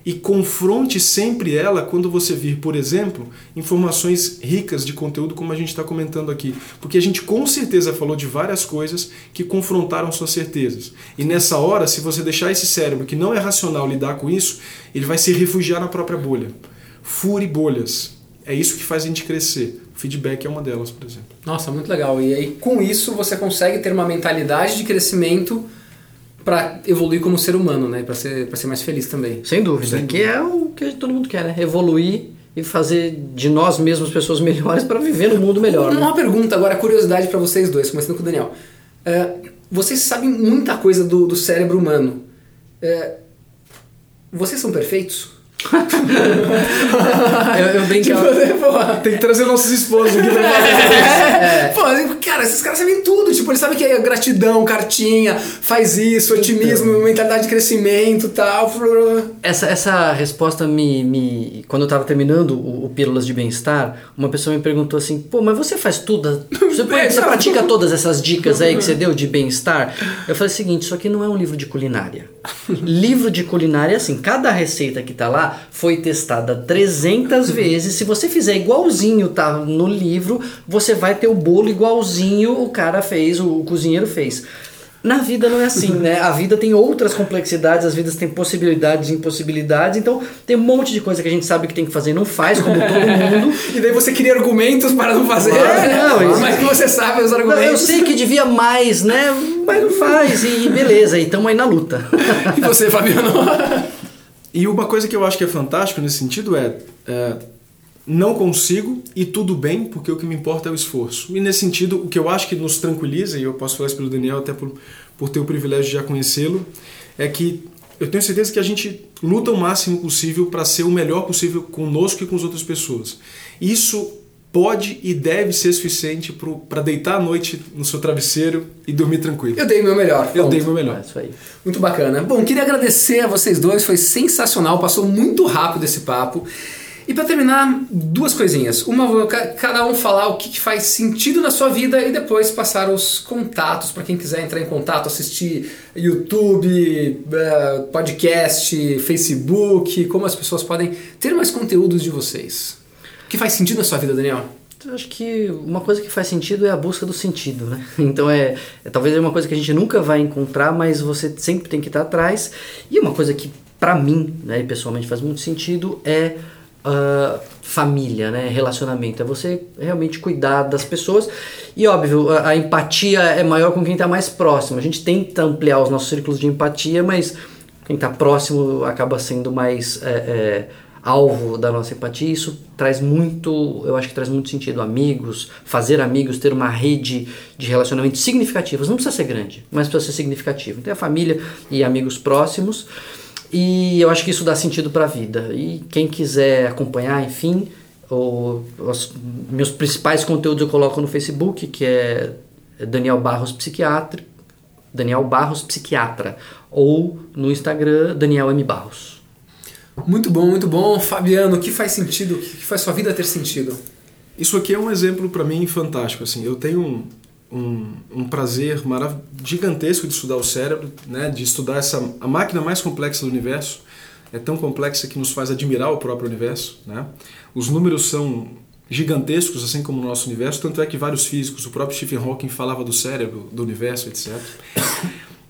e confronte sempre ela quando você vir, por exemplo, informações ricas de conteúdo como a gente está comentando aqui. Porque a gente com certeza falou de várias coisas que confrontaram suas certezas. E nessa hora, se você deixar esse cérebro que não é racional lidar com isso, ele vai se refugiar na própria bolha. Fure bolhas. É isso que faz a gente crescer. Feedback é uma delas, por exemplo. Nossa, muito legal. E aí, com isso, você consegue ter uma mentalidade de crescimento para evoluir como ser humano, né? Para ser, pra ser mais feliz também. Sem dúvida. Que é o que todo mundo quer, né? Evoluir e fazer de nós mesmos pessoas *laughs* melhores para viver no mundo melhor. né? Uma pergunta agora, curiosidade para vocês dois, começando com o Daniel. É, vocês sabem muita coisa do, do cérebro humano. É, vocês são perfeitos? Eu, eu brincava. Tipo. Tem que trazer nossos esposos aqui pra *laughs* É. Pô, cara, esses caras sabem tudo. Tipo, eles sabem que é gratidão, cartinha, faz isso, otimismo, mentalidade de crescimento e tal. Essa, essa resposta me, me. Quando eu tava terminando o, o Pílulas de Bem-Estar, uma pessoa me perguntou assim: pô, mas você faz tudo? Você, você *laughs* pratica todas essas dicas aí que você deu de bem-estar? Eu falei o seguinte: isso aqui não é um livro de culinária. *laughs* livro de culinária é assim: cada receita que tá lá foi testada 300 *laughs* vezes. Se você fizer igualzinho tá no livro, você vai ter o bolo igualzinho o cara fez, o, cozinheiro fez. Na vida não é assim, né? A vida tem outras complexidades, as vidas têm possibilidades e impossibilidades, então tem um monte de coisa que a gente sabe que tem que fazer e não faz, como todo *laughs* mundo. E daí você cria argumentos para não fazer. É, *laughs* não, isso- mas que você sabe os Não, argumentos. eu sei que devia mais, né? Mas não faz, e beleza, e estamos aí na luta. E você, Fabiano? E uma coisa que eu acho que é fantástico nesse sentido é, é, não consigo e tudo bem, porque o que me importa é o esforço. E nesse sentido, o que eu acho que nos tranquiliza, e eu posso falar isso pelo Daniel até por, por ter o privilégio de já conhecê-lo, é que eu tenho certeza que a gente luta o máximo possível para ser o melhor possível conosco e com as outras pessoas. Isso pode e deve ser suficiente para deitar à noite no seu travesseiro e dormir tranquilo. Eu dei o meu melhor. Eu dei o meu melhor. É isso aí. Muito bacana. Bom, queria agradecer a vocês dois, foi sensacional, passou muito rápido esse papo. E para terminar, duas coisinhas. Uma, cada um falar o que faz sentido na sua vida e depois passar os contatos para quem quiser entrar em contato, assistir YouTube, eh, podcast, Facebook, como as pessoas podem ter mais conteúdos de vocês. Que faz sentido na sua vida, Daniel? Eu acho que uma coisa que faz sentido é a busca do sentido, né? *laughs* Então é, é talvez é uma coisa que a gente nunca vai encontrar, mas você sempre tem que estar atrás. E uma coisa que para mim, né, pessoalmente faz muito sentido é uh, família, né, relacionamento. É você realmente cuidar das pessoas. E óbvio, a, a empatia é maior com quem está mais próximo. A gente tenta ampliar os nossos círculos de empatia, mas quem está próximo acaba sendo mais é, é, alvo da nossa empatia. Isso traz muito, eu acho que traz muito sentido. Amigos, fazer amigos, ter uma rede de relacionamentos significativos. Não precisa ser grande, mas precisa ser significativo. Então, a família e amigos próximos. E eu acho que isso dá sentido para a vida. E quem quiser acompanhar, enfim, os meus principais conteúdos eu coloco no Facebook, que é Daniel Barros Psiquiatra, Daniel Barros Psiquiatra, ou no Instagram Daniel M Barros. Muito bom, muito bom, Fabiano. O que faz sentido? O que faz sua vida ter sentido? Isso aqui é um exemplo para mim fantástico. Assim, eu tenho um, um, um prazer gigantesco de estudar o cérebro, né, de estudar essa a máquina mais complexa do universo. É tão complexa que nos faz admirar o próprio universo. Né? Os números são gigantescos, assim como o nosso universo, tanto é que vários físicos, o próprio Stephen Hawking falava do cérebro, do universo, etc.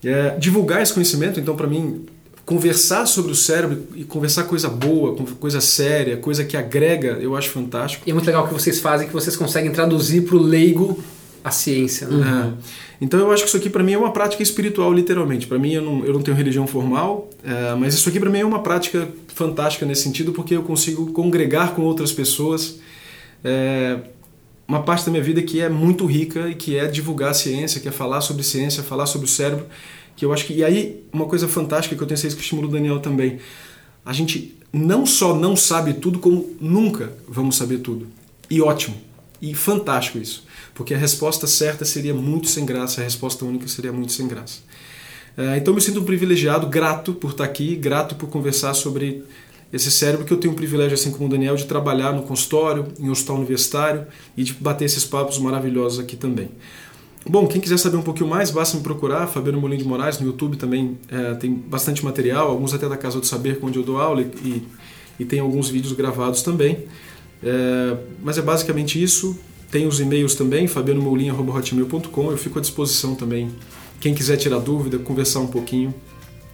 É, divulgar esse conhecimento, então, para mim, conversar sobre o cérebro e conversar coisa boa, coisa séria, coisa que agrega, eu acho fantástico. E é muito legal o que vocês fazem, que vocês conseguem traduzir para o leigo a ciência. Né? Então eu acho que isso aqui para mim é uma prática espiritual, literalmente. Para mim eu não, eu não tenho religião formal, é, mas isso aqui para mim é uma prática fantástica nesse sentido, porque eu consigo congregar com outras pessoas. É, uma parte da minha vida que é muito rica e que é divulgar a ciência, que é falar sobre ciência, falar sobre o cérebro, que eu acho que e aí uma coisa fantástica que eu tenho certeza que estimula o Daniel também. A gente não só não sabe tudo, como nunca vamos saber tudo. E ótimo. E fantástico isso. Porque a resposta certa seria muito sem graça, a resposta única seria muito sem graça. É, então me sinto um privilegiado, grato por estar aqui, grato por conversar sobre esse cérebro que eu tenho o privilégio, assim como o Daniel, de trabalhar no consultório, em hospital universitário e de bater esses papos maravilhosos aqui também. Bom, quem quiser saber um pouquinho mais, basta me procurar, Fabiano Molim de Moraes, no YouTube também é, tem bastante material, alguns até da Casa do Saber, onde eu dou aula, e, e tem alguns vídeos gravados também. É, mas é basicamente isso. Tem os e-mails também, fabianomoulinho.com. Eu fico à disposição também. Quem quiser tirar dúvida, conversar um pouquinho,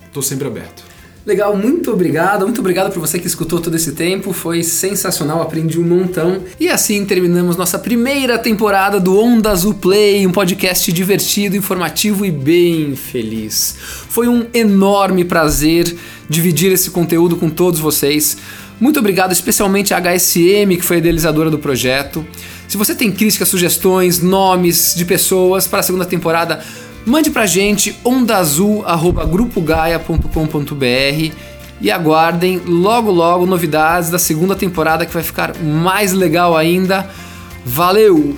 estou sempre aberto. Legal, muito obrigado, muito obrigado por você que escutou todo esse tempo, foi sensacional, aprendi um montão. E assim terminamos nossa primeira temporada do Onda Azul Play, um podcast divertido, informativo e bem feliz. Foi um enorme prazer dividir esse conteúdo com todos vocês. Muito obrigado especialmente à HSM, que foi a idealizadora do projeto. Se você tem críticas, sugestões, nomes de pessoas para a segunda temporada, mande pra gente ondaazul@grupogaia.com.br e aguardem logo logo novidades da segunda temporada que vai ficar mais legal ainda. Valeu!